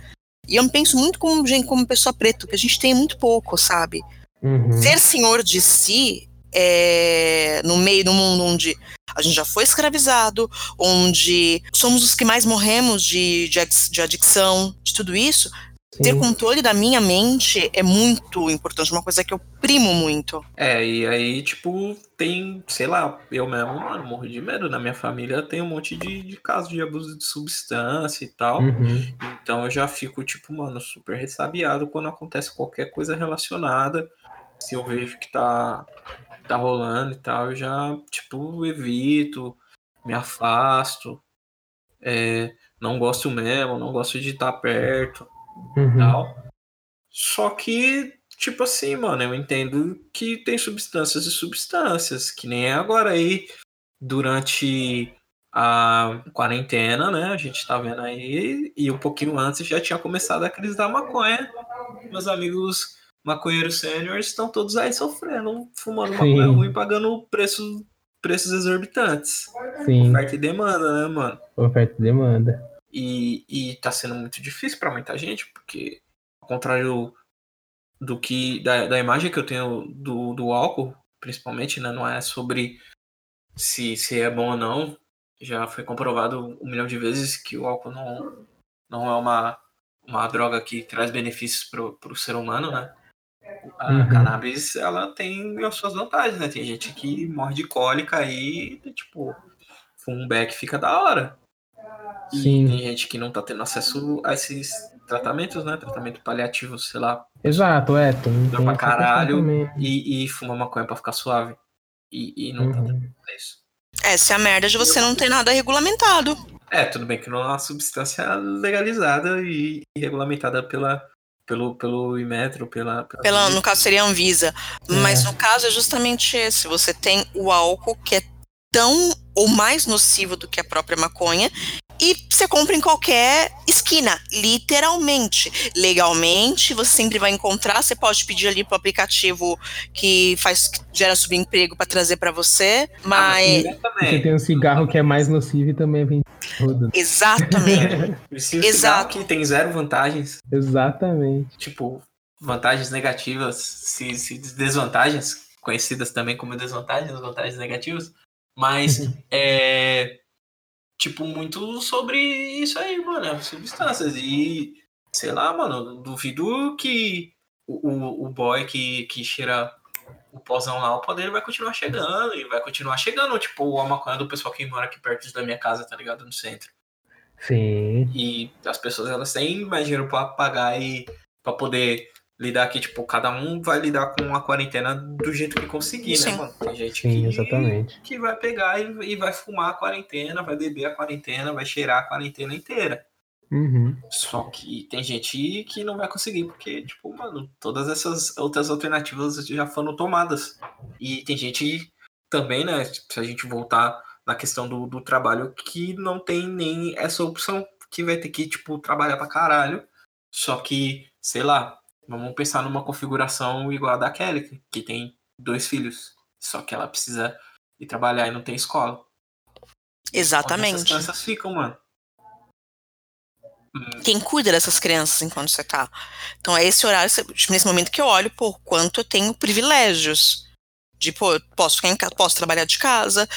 E eu penso muito como, gente, como pessoa preta, que a gente tem muito pouco, sabe? Uhum. ser senhor de si é, no meio do mundo onde a gente já foi escravizado, onde somos os que mais morremos de, de, de adicção, de tudo isso, ter Sim. controle da minha mente é muito importante, uma coisa que eu primo muito. É, e aí, tipo, tem, sei lá, eu mesmo, mano, morro de medo. Na minha família tem um monte de, de casos de abuso de substância e tal. Uhum. Então eu já fico, tipo, mano, super ressabiado quando acontece qualquer coisa relacionada. Se eu vejo que tá, tá rolando e tal, eu já, tipo, evito, me afasto. É, não gosto mesmo, não gosto de estar perto e Uhum. tal. Só que, tipo assim, mano, eu entendo que tem substâncias e substâncias, que nem é agora aí, durante a quarentena, né? A gente tá vendo aí, e um pouquinho antes já tinha começado a crise da maconha. Meus amigos maconheiros sêniores estão todos aí sofrendo, fumando maconha Sim. ruim, pagando preço, preços exorbitantes. Sim, Oferta e demanda, né, mano? oferta e demanda. E, e tá sendo muito difícil para muita gente, porque ao contrário do que da, da imagem que eu tenho do, do álcool, principalmente, né, não é sobre se, se é bom ou não. Já foi comprovado um milhão de vezes que o álcool não, não é uma, uma droga que traz benefícios pro, pro ser humano, né? A Uhum. cannabis, ela tem as suas vantagens, né? Tem gente que morre de cólica aí, e, tipo, fuma um beck fica da hora. E Sim. tem gente que não tá tendo acesso a esses tratamentos, né? Tratamento paliativo, sei lá. Exato, é. Tem, Dá tem pra caralho. E, e fuma maconha pra ficar suave. E, e não tá Uhum. dando pra isso. Essa é a merda de você não ter nada regulamentado. É, tudo bem que não é uma substância legalizada e regulamentada pela, pelo, pelo Imetro, pela. pela Pela, no caso seria Anvisa. Mas É. no caso é justamente esse. Você tem o álcool que é tão ou mais nocivo do que a própria maconha. E você compra em qualquer esquina, literalmente. Legalmente, você sempre vai encontrar. Você pode pedir ali pro aplicativo que faz que gera subemprego para trazer para você. Ah, mas cigarro Você tem um cigarro que é mais nocivo e também vem rodo. Exatamente. Cigarro Exato. que tem zero vantagens. Exatamente. Tipo, vantagens negativas, se, se desvantagens, conhecidas também como desvantagens, vantagens negativas. Mas é. Tipo, muito sobre isso aí, mano. as Substâncias. E, sei lá, mano, duvido que o, o, o boy que, que cheira o pozão lá, o poder vai continuar chegando. E vai continuar chegando, tipo, a maconha do pessoal que mora aqui perto da minha casa, tá ligado? No centro. Sim. E as pessoas elas têm mais dinheiro pra pagar e pra poder lidar aqui, tipo, cada um vai lidar com a quarentena do jeito que conseguir, Sim. né, mano? Tem gente Sim, que, exatamente. que vai pegar e, e vai fumar a quarentena, vai beber a quarentena, vai cheirar a quarentena inteira. Uhum. Só que tem gente que não vai conseguir, porque, tipo, mano, todas essas outras alternativas já foram tomadas. E tem gente também, né, se a gente voltar na questão do, do trabalho, que não tem nem essa opção, que vai ter que, tipo, trabalhar pra caralho. Só que, sei lá, vamos pensar numa configuração igual a da Kelly, que- tem dois filhos. Só que ela precisa ir trabalhar e não tem escola. Onde essas Exatamente. crianças ficam, mano. Quem cuida dessas crianças enquanto você tá? Então é esse horário, nesse momento que eu olho, por quanto eu tenho privilégios. De, pô, eu posso, ficar em casa, posso trabalhar de casa,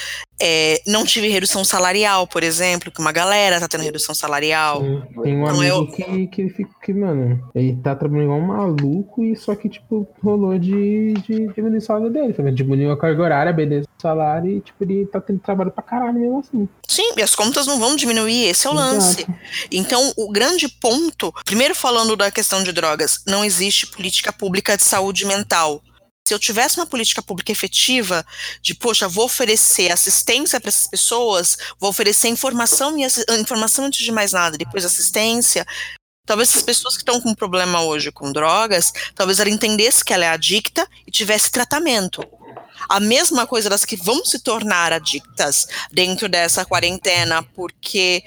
é, não tive redução salarial, por exemplo, que uma galera tá tendo redução salarial. Sim. Tem um Então, amigo eu- que, que, fica- que, mano, ele tá trabalhando igual um maluco e só que, tipo, rolou de, de diminuir o salário dele, tá? Diminuiu a carga horária, beleza, o salário e, tipo, ele tá tendo trabalho pra caralho mesmo assim. Sim, e as contas não vão diminuir, esse é o lance. Exato. Então, o grande ponto, primeiro falando da questão de drogas, não existe política pública de saúde mental. Se eu tivesse uma política pública efetiva, de, poxa, vou oferecer assistência para essas pessoas, vou oferecer informação e informação antes de mais nada, depois assistência. Talvez essas pessoas que estão com problema hoje com drogas, talvez ela entendesse que ela é adicta e tivesse tratamento. A mesma coisa das que vão se tornar adictas dentro dessa quarentena, porque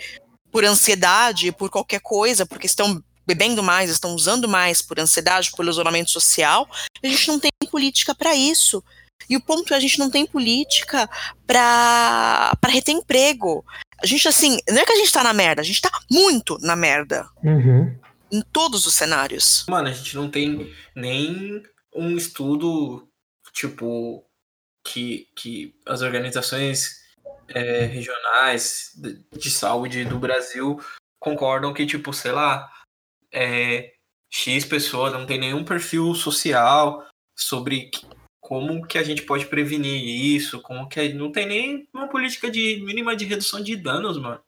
por ansiedade, por qualquer coisa, porque estão bebendo mais, estão usando mais por ansiedade, por isolamento social, a gente não tem política para isso. E o ponto é a gente não tem política para para reter emprego. A gente assim, não é que a gente tá na merda, a gente tá muito na merda Uhum. em todos os cenários. Mano, a gente não tem nem um estudo, tipo, que, que as organizações é, regionais de, de saúde do Brasil concordam que, tipo, sei lá, é, X pessoas não tem nenhum perfil social sobre como que a gente pode prevenir isso, como que não tem nem uma política de mínima de redução de danos, mano.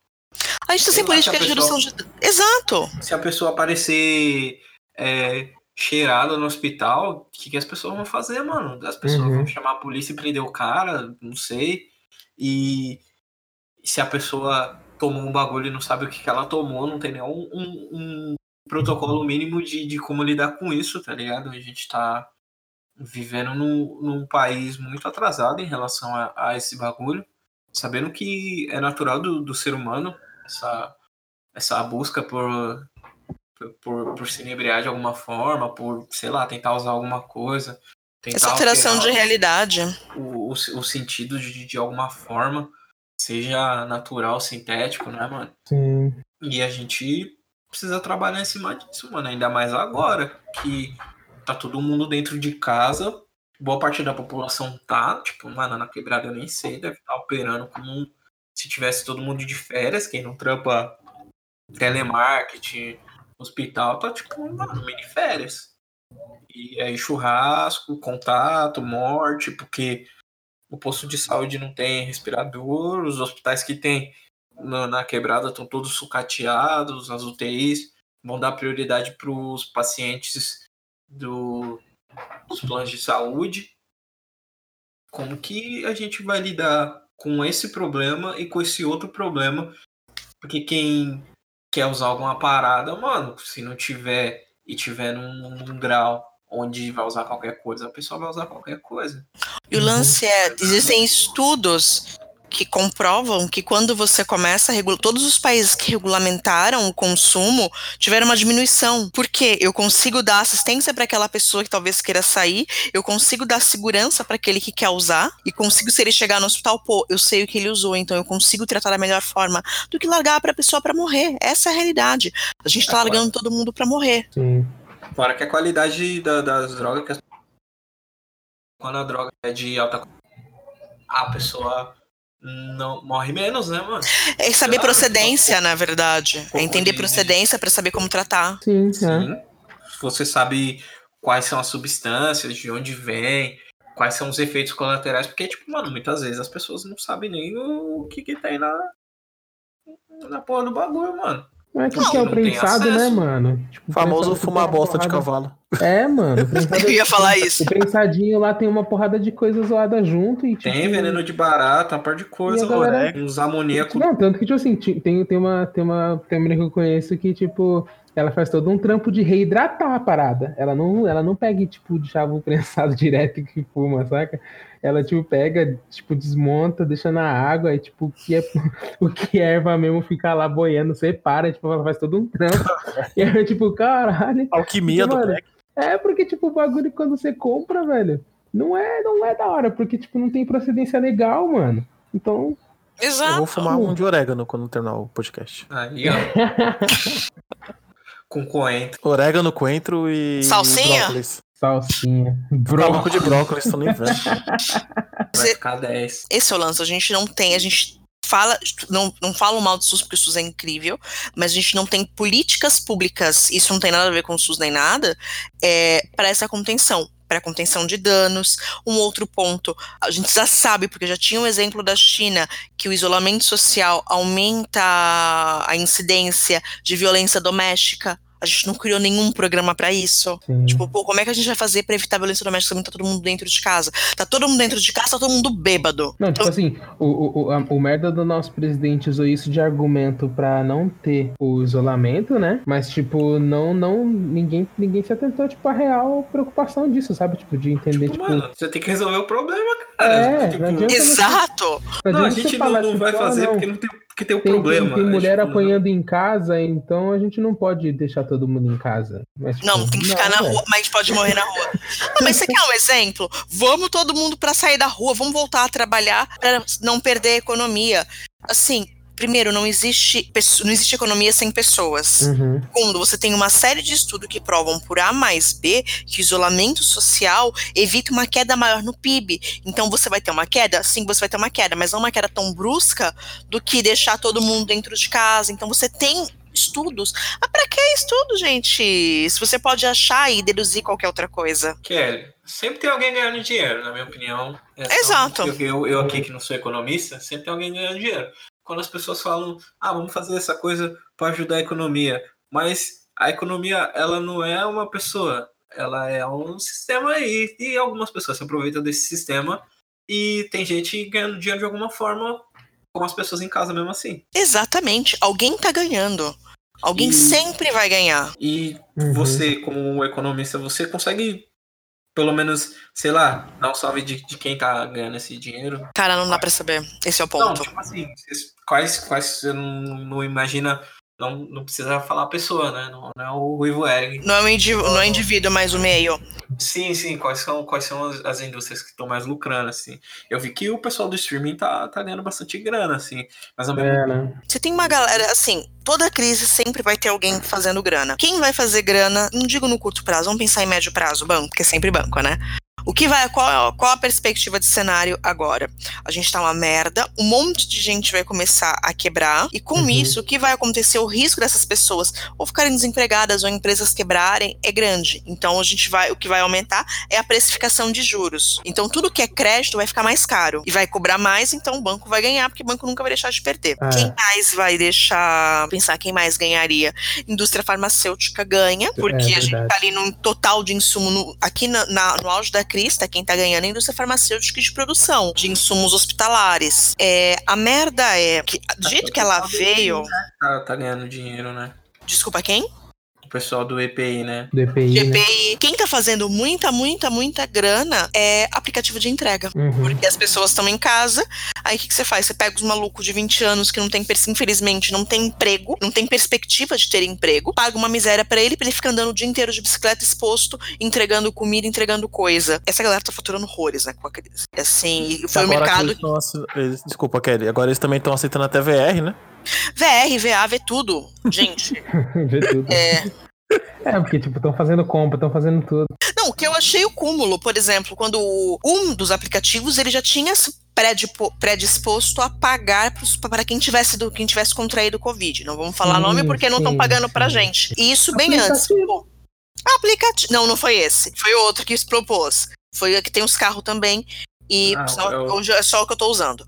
A gente tá sem política se de pessoa- redução de. Exato! se a pessoa aparecer é, cheirada no hospital, o que, que as pessoas vão fazer, mano? As pessoas Uhum. vão chamar a polícia e prender o cara, não sei. E se a pessoa tomou um bagulho e não sabe o que, que ela tomou, não tem nenhum um, um protocolo mínimo de, de como lidar com isso, tá ligado? A gente tá vivendo num, num país muito atrasado em relação a, a esse bagulho, sabendo que é natural do, do ser humano essa, essa busca por, por, por se inebriar de alguma forma, por, sei lá, tentar usar alguma coisa. Tentar Essa alteração de realidade. o, o, o sentido de, de alguma forma, seja natural, sintético, né, mano? Sim. E a gente precisa trabalhar em cima disso, mano. Ainda mais agora, que tá todo mundo dentro de casa. Boa parte da população tá, tipo, mano, na quebrada eu nem sei, deve estar operando como se tivesse todo mundo de férias, quem não trampa telemarketing, hospital, tá tipo, mano, mini férias. E aí churrasco, contato, morte, porque o posto de saúde não tem respirador, os hospitais que tem na, na quebrada estão todos sucateados, as UTIs vão dar prioridade para os pacientes do, dos planos de saúde. Como que a gente vai lidar com esse problema e com esse outro problema? Porque quem quer usar alguma parada, mano, se não tiver e tiver num, num grau onde vai usar qualquer coisa, a pessoa vai usar qualquer coisa. E o lance é, existem estudos que comprovam que quando você começa a regular, todos os países que regulamentaram o consumo tiveram uma diminuição. Porque eu consigo dar assistência para aquela pessoa que talvez queira sair, eu consigo dar segurança para aquele que quer usar, e consigo, se ele chegar no hospital, pô, eu sei o que ele usou, então eu consigo tratar da melhor forma do que largar para a pessoa para morrer. Essa é a realidade. A gente tá largando todo mundo para morrer. Sim. Fora que a qualidade da- das drogas, quando a droga é de alta a pessoa não morre menos, né, mano? É saber procedência, na verdade. É pouco entender de- procedência para saber como tratar. Sim, é. Sim. Você sabe quais são as substâncias, de onde vem, quais são os efeitos colaterais, porque, tipo, mano, muitas vezes as pessoas não sabem nem o que que tem na, na porra do bagulho, mano. Mas que, Não, que é o não prensado, né, mano? Tipo, O famoso prensado fumar bosta de cavalo. É, mano. Eu ia falar isso. O prensadinho lá tem uma porrada de coisa zoada junto e tipo. Tem veneno de barata, uma par de coisa, E galera-. Uns amoníacos. Não, tanto que, tipo assim, tem, tem uma tem uma tem uma que eu conheço que, tipo, ela faz todo um trampo de reidratar a parada. Ela não, ela não pega tipo, de chava o prensado direto que fuma, saca? Ela, tipo, pega, tipo, desmonta, deixa na água, e, tipo, o que é, o que é erva mesmo fica lá boiando, separa, tipo, ela faz todo um trampo. e aí, tipo, caralho. Alquimia do Mano. É, porque, tipo, o bagulho quando você compra, velho, não é, não é da hora, porque, tipo, não tem procedência legal, mano. Então, Eu Exato. vou fumar um de orégano quando terminar o podcast. Aí, ó. Com coentro. Orégano, coentro e. Salsinha? brócolis. Salsinha. Brócolis de brócolis, tô nem vendo. Vai ficar 10. Esse é o lance, a gente não tem, a gente fala, não, não falo mal do SUS porque o SUS é incrível, mas a gente não tem políticas públicas, isso não tem nada a ver com o SUS nem nada, é, para essa contenção para contenção de danos. Um outro ponto, a gente já sabe, porque já tinha um exemplo da China, que o isolamento social aumenta a incidência de violência doméstica. A gente não criou nenhum programa para isso. Sim. Tipo, pô, como é que a gente vai fazer pra evitar violência doméstica se tá todo mundo dentro de casa? Tá todo mundo dentro de casa, tá todo mundo bêbado. Não, tipo Então- assim, o, o, o, a- o merda do nosso presidente usou isso de argumento pra não ter o isolamento, né? Mas, tipo, não, não, ninguém, ninguém se atentou, tipo, a real preocupação disso, sabe? Tipo, de entender, Tipo, tipo, mano, você tem que resolver o problema, cara. É, Tipo, Exato! não não, a gente não, falar, não tipo, vai ah, fazer não, porque não tem, porque tem o tem, problema. tem, mulher Tipo, apanhando em casa, então a gente não pode deixar todo mundo em casa. Mas, tipo, Não, tem que ficar na velho. rua, mas a gente pode morrer na rua. Não, mas você quer um exemplo? Vamos todo mundo pra sair da rua, vamos voltar a trabalhar pra não perder a economia. Assim, primeiro, não existe, não existe economia sem pessoas. Uhum. Segundo, você tem uma série de estudos que provam por A mais B que isolamento social evita uma queda maior no PIB. Então você vai ter uma queda? Sim, você vai ter uma queda, mas não uma queda tão brusca do que deixar todo mundo dentro de casa. Então você tem estudos. Ah, pra que estudo, gente? Se você pode achar e deduzir qualquer outra coisa. Kelly, sempre tem alguém ganhando dinheiro, na minha opinião. É Exato. Eu, eu aqui que não sou economista, sempre tem alguém ganhando dinheiro. Quando as pessoas falam, ah, vamos fazer essa coisa para ajudar a economia. Mas a economia, ela não é uma pessoa, ela é um sistema aí. E algumas pessoas se aproveitam desse sistema e tem gente ganhando dinheiro de alguma forma, com as pessoas em casa mesmo assim. Exatamente. Alguém tá ganhando. Alguém E- sempre vai ganhar. E Uhum. você, como economista, você consegue, pelo menos, sei lá, dar um salve de, de quem tá ganhando esse dinheiro? Cara, não dá pra saber. Esse é o Não, ponto. tipo assim, quais, quais você não, não imagina, não, não precisa falar a pessoa, né? Não, não é o Ruivo Eric. Não é o indivíduo, não é indivíduo, mas o meio. Sim, sim, quais são, quais são as, as indústrias que estão mais lucrando, assim. Eu vi que o pessoal do streaming tá, tá ganhando bastante grana, assim. Mas ao mesmo É, né? Você tem uma galera, assim, toda crise sempre vai ter alguém fazendo grana. Quem vai fazer grana, não digo no curto prazo, vamos pensar em médio prazo, banco, porque é sempre banco, né? O que vai, qual, qual a perspectiva de cenário agora? A gente tá uma merda, um monte de gente vai começar a quebrar, e com Uhum. isso, o que vai acontecer? O risco dessas pessoas ou ficarem desempregadas ou empresas quebrarem é grande. Então, a gente vai, o que vai aumentar é a precificação de juros. Então, tudo que é crédito vai ficar mais caro e vai cobrar mais, então o banco vai ganhar, porque o banco nunca vai deixar de perder. É. Quem mais vai deixar, pensar quem mais ganharia? Indústria farmacêutica ganha, porque É a gente tá ali num total de insumo, no- aqui na- na- no auge da crista, quem tá ganhando é a indústria farmacêutica de produção, de insumos hospitalares. É, a merda é que, do jeito que ela veio, tá, tá ganhando dinheiro, né? desculpa quem? Pessoal do EPI, né? Do EPI, né? GPI. Quem tá fazendo muita, muita, muita grana é aplicativo de entrega. Uhum. Porque as pessoas estão em casa, aí o que, que você faz? Você pega os malucos de 20 anos que não tem, infelizmente, não tem emprego, não tem perspectiva de ter emprego, paga uma miséria pra ele, pra ele ficar andando o dia inteiro de bicicleta exposto, entregando comida, entregando coisa. Essa galera tá faturando horrores, né, com a crise. Assim, foi o mercado. eles tão Desculpa, Kelly. Agora eles também estão aceitando até VR, né? VR, VA, vê tudo. Gente, Vê tudo. é. É, porque, tipo, estão fazendo compra, estão fazendo tudo. Não, o que eu achei o cúmulo, por exemplo, quando o- um dos aplicativos ele já tinha predisposto a pagar para quem tivesse do, quem tivesse contraído o Covid. Não vamos falar Sim, nome porque não estão sim, pagando pra sim, gente. E isso bem antes. Aplicativo. Não, não foi esse. Foi outro que se propôs. Foi que tem os carros também. E Ah, só, eu- hoje é só o que eu tô usando.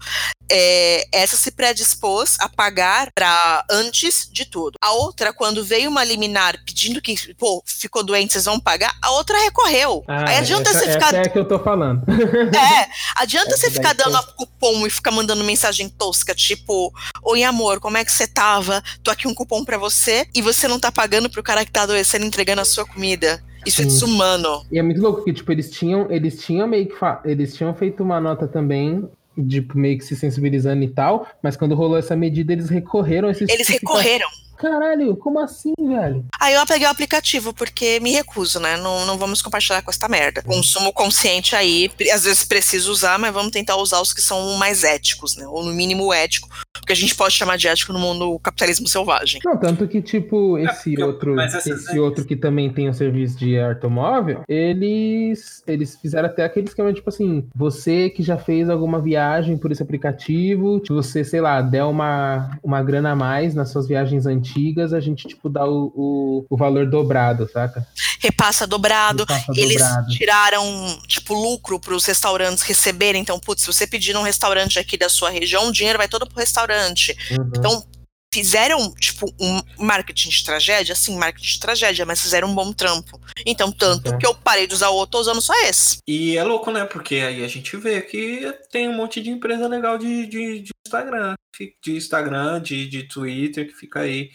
É, essa se predispôs a pagar para antes de tudo. A outra, quando veio uma liminar pedindo que, pô, ficou doente, vocês vão pagar, a outra recorreu. Ah, Aí adianta essa, você ficar. essa é a que eu tô falando. É, adianta Essa você ficar dando cupom e ficar mandando mensagem tosca, tipo, oi amor, como é que você tava? Tô aqui um cupom pra você e você não tá pagando pro cara que tá adoecendo entregando a sua comida. Isso é Sim. desumano. E é muito louco que, tipo, eles tinham, eles tinham meio que fa- eles tinham feito uma nota também, tipo, meio que se sensibilizando e tal, mas quando rolou essa medida, eles recorreram a esses Eles tipo, recorreram. Caralho, como assim, velho? Aí eu peguei o aplicativo, porque me recuso, né? Não, não vamos compartilhar com esta merda. Consumo consciente aí, às vezes preciso usar, mas vamos tentar usar os que são mais éticos, né? Ou no mínimo ético. O que a gente pode chamar de ético no mundo capitalismo selvagem. Não, tanto que, tipo, esse porque- outro, esse outro que também tem o serviço de automóvel, eles, eles fizeram até aquele esquema, tipo assim, você que já fez alguma viagem por esse aplicativo, se você, sei lá, der uma, uma grana a mais nas suas viagens antigas, a gente, tipo, dá o, o, o valor dobrado, saca? Repassa dobrado. Repassa Eles dobrado. tiraram, tipo, lucro para os restaurantes receberem. Então, putz, se você pedir num restaurante aqui da sua região, o dinheiro vai todo pro restaurante. Uhum. Então, fizeram, tipo, um marketing de tragédia, sim, marketing de tragédia, mas fizeram um bom trampo. Então, tanto Uhum. que eu parei de usar o outro, tô usando só esse. E é louco, né? Porque aí a gente vê que tem um monte de empresa legal de, de, de Instagram, de Instagram, de, de Twitter, que fica aí.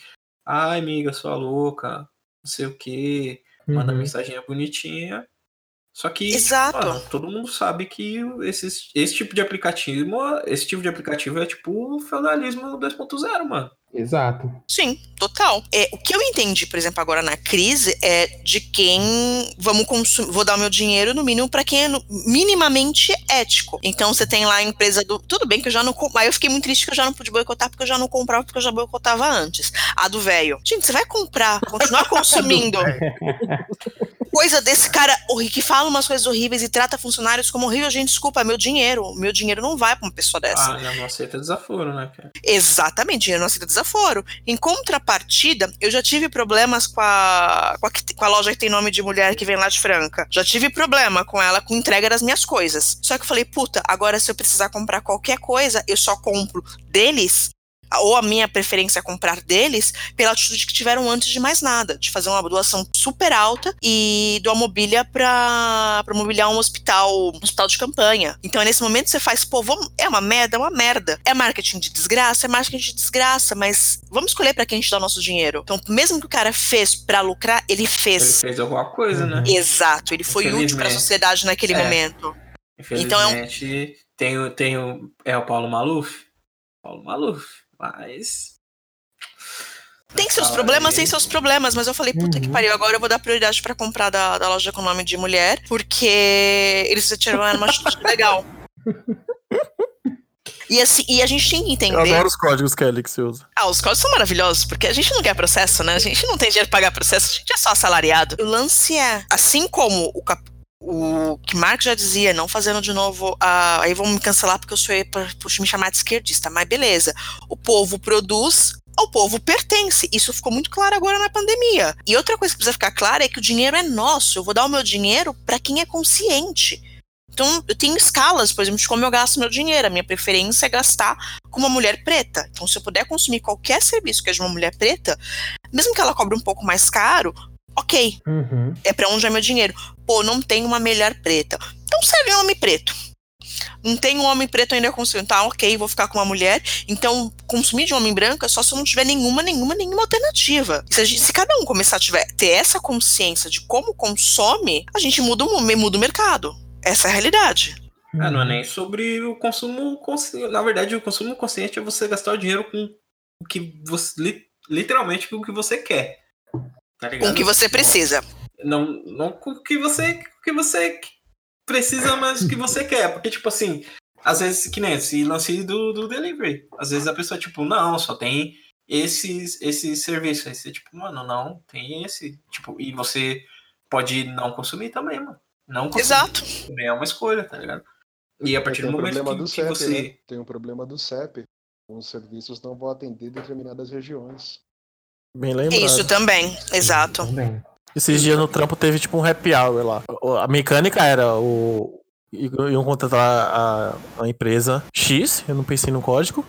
Ai, amiga, sua louca, não sei o quê, manda Uhum. mensaginha bonitinha. Só que, Exato. mano, todo mundo sabe que esses, esse tipo de aplicativo, esse tipo de aplicativo é tipo o feudalismo 2.0, mano. Exato. Sim, total. É, o que eu entendi, por exemplo, agora na crise é de quem vamos consumir, vou dar o meu dinheiro no mínimo para quem é no- minimamente ético. Então você tem lá a empresa do, tudo bem que eu já não, aí eu fiquei muito triste que eu já não pude boicotar porque eu já não comprava porque eu já boicotava antes. A do velho. Gente, você vai comprar, continuar consumindo coisa desse cara que fala umas coisas horríveis e trata funcionários como horrível, gente, desculpa, é meu dinheiro, meu dinheiro não vai pra uma pessoa dessa. Ah, não aceita desaforo, né, cara? Exatamente, dinheiro não aceita desaforo. Em contrapartida, eu já tive problemas com a, com a, com a loja que tem nome de mulher que vem lá de Franca. Já tive problema com ela com entrega das minhas coisas. Só que eu falei, puta, agora se eu precisar comprar qualquer coisa, eu só compro deles. Ou a minha preferência é comprar deles pela atitude que tiveram antes de mais nada, de fazer uma doação super alta e doar mobília pra, pra mobiliar um hospital, um hospital de campanha. Então, nesse momento, você faz, pô, vamos, é uma merda, é uma merda. É marketing de desgraça, é marketing de desgraça, mas vamos escolher pra quem a gente dá o nosso dinheiro. Então, mesmo que o cara fez pra lucrar, ele Ele fez. fez alguma coisa, né? Exato, ele foi útil pra Infelizmente. sociedade naquele É. momento. Infelizmente, Então é tem, o, tem o. É o Paulo Maluf? Paulo Maluf. Mas. Tem seus Fala problemas, aí. tem seus problemas, mas eu falei, puta que Uhum. pariu, agora eu vou dar prioridade pra comprar da, da loja com nome de mulher, porque eles tiveram uma atitude legal. E assim, e a gente tem que Eu entender. adoro os códigos, Kelly, que você usa. Ah, os códigos são maravilhosos, porque a gente não quer processo, né? A gente não tem dinheiro pra pagar processo, a gente é só assalariado. O lance é, assim como o, cap- o que Marx já dizia, não fazendo de novo, aí vão me cancelar porque eu sou por, me chamar de esquerdista, mas beleza. O povo produz, ao povo pertence. Isso ficou muito claro agora na pandemia. E outra coisa que precisa ficar clara é que o dinheiro é nosso. Eu vou dar o meu dinheiro pra quem é consciente. Então, eu tenho escalas, por exemplo, de como eu gasto meu dinheiro. A minha preferência é gastar com uma mulher preta. Então, se eu puder consumir qualquer serviço que é de uma mulher preta, mesmo que ela cobre um pouco mais caro, ok, Uhum. é pra onde é meu dinheiro. Pô, não tem uma mulher preta. Então serve um homem preto. Não tem um homem preto ainda consumindo. Tá, ok, vou ficar com uma mulher. Então, consumir de um homem branco é só se eu não tiver nenhuma, nenhuma, nenhuma alternativa. Se, a gente- se cada um começar a tiver, ter essa consciência de como consome, a gente muda o, mu- muda o mercado. Essa é a realidade. Ah, Uhum. não é nem sobre o consumo consciente. Na verdade, o consumo consciente é você gastar o dinheiro com o que você. li- Literalmente com o que você quer. Tá ligado? Com o que você precisa. Não, não com o que você, o que você precisa, mas o que você quer. Porque, tipo assim, às vezes, que nem esse lance do, do delivery. Às vezes a pessoa, tipo, não, só tem esses, esses serviços. Aí você, tipo, mano, não, tem esse. Tipo, e você pode não consumir também, mano. Não consumir Exato. também é uma escolha, tá ligado? E a partir Tem do um momento problema que, do que CEP, você. né? Tem um problema do CEP. Os serviços não vão atender determinadas regiões. Bem lembrado. Isso também. Exato. Também. Esses dias no trampo teve tipo um happy hour lá. A mecânica era o. Iam contratar a, a empresa X, eu não pensei no código.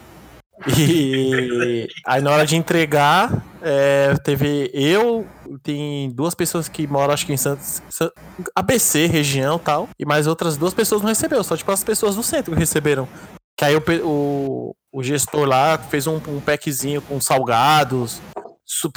E aí na hora de entregar, é, teve eu, tem duas pessoas que moram, acho que em Santos, San- ABC, região e tal, e mais outras duas pessoas não recebeu, só tipo as pessoas do centro que receberam. Que aí o, o, o gestor lá fez um, um packzinho com salgados,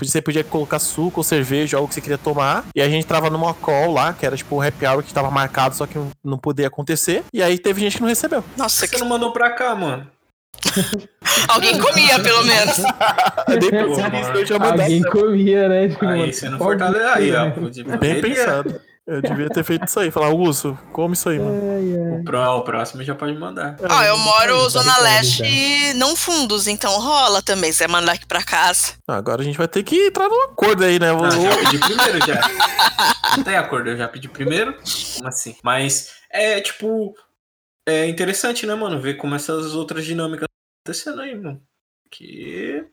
você podia colocar suco ou cerveja, algo que você queria tomar. E a gente tava numa call lá, que era tipo o happy hour que tava marcado, só que não- podia acontecer. E aí teve gente que não recebeu. Nossa, Você que... não mandou pra cá, mano. alguém comia, pelo menos. Nisso, eu já mandei. Alguém comia, né? Tipo, Aí você não fortalece. Aí, ó. né? Bem poderia- pensado. Eu devia ter feito isso aí. Falar, Uso, come isso aí, mano. Ai, ai. O, pró- o próximo já pode mandar. Ó, eu moro Zona Leste, não fundos, então rola também. Se você mandar aqui pra casa. Ah, Agora a gente vai ter que entrar num acordo aí, né? Vou- Não, já pedi primeiro já. Não tem acordo, eu já pedi primeiro. Como assim? Mas é tipo. É interessante, né, mano? Ver como essas outras dinâmicas estão acontecendo aí, mano. Que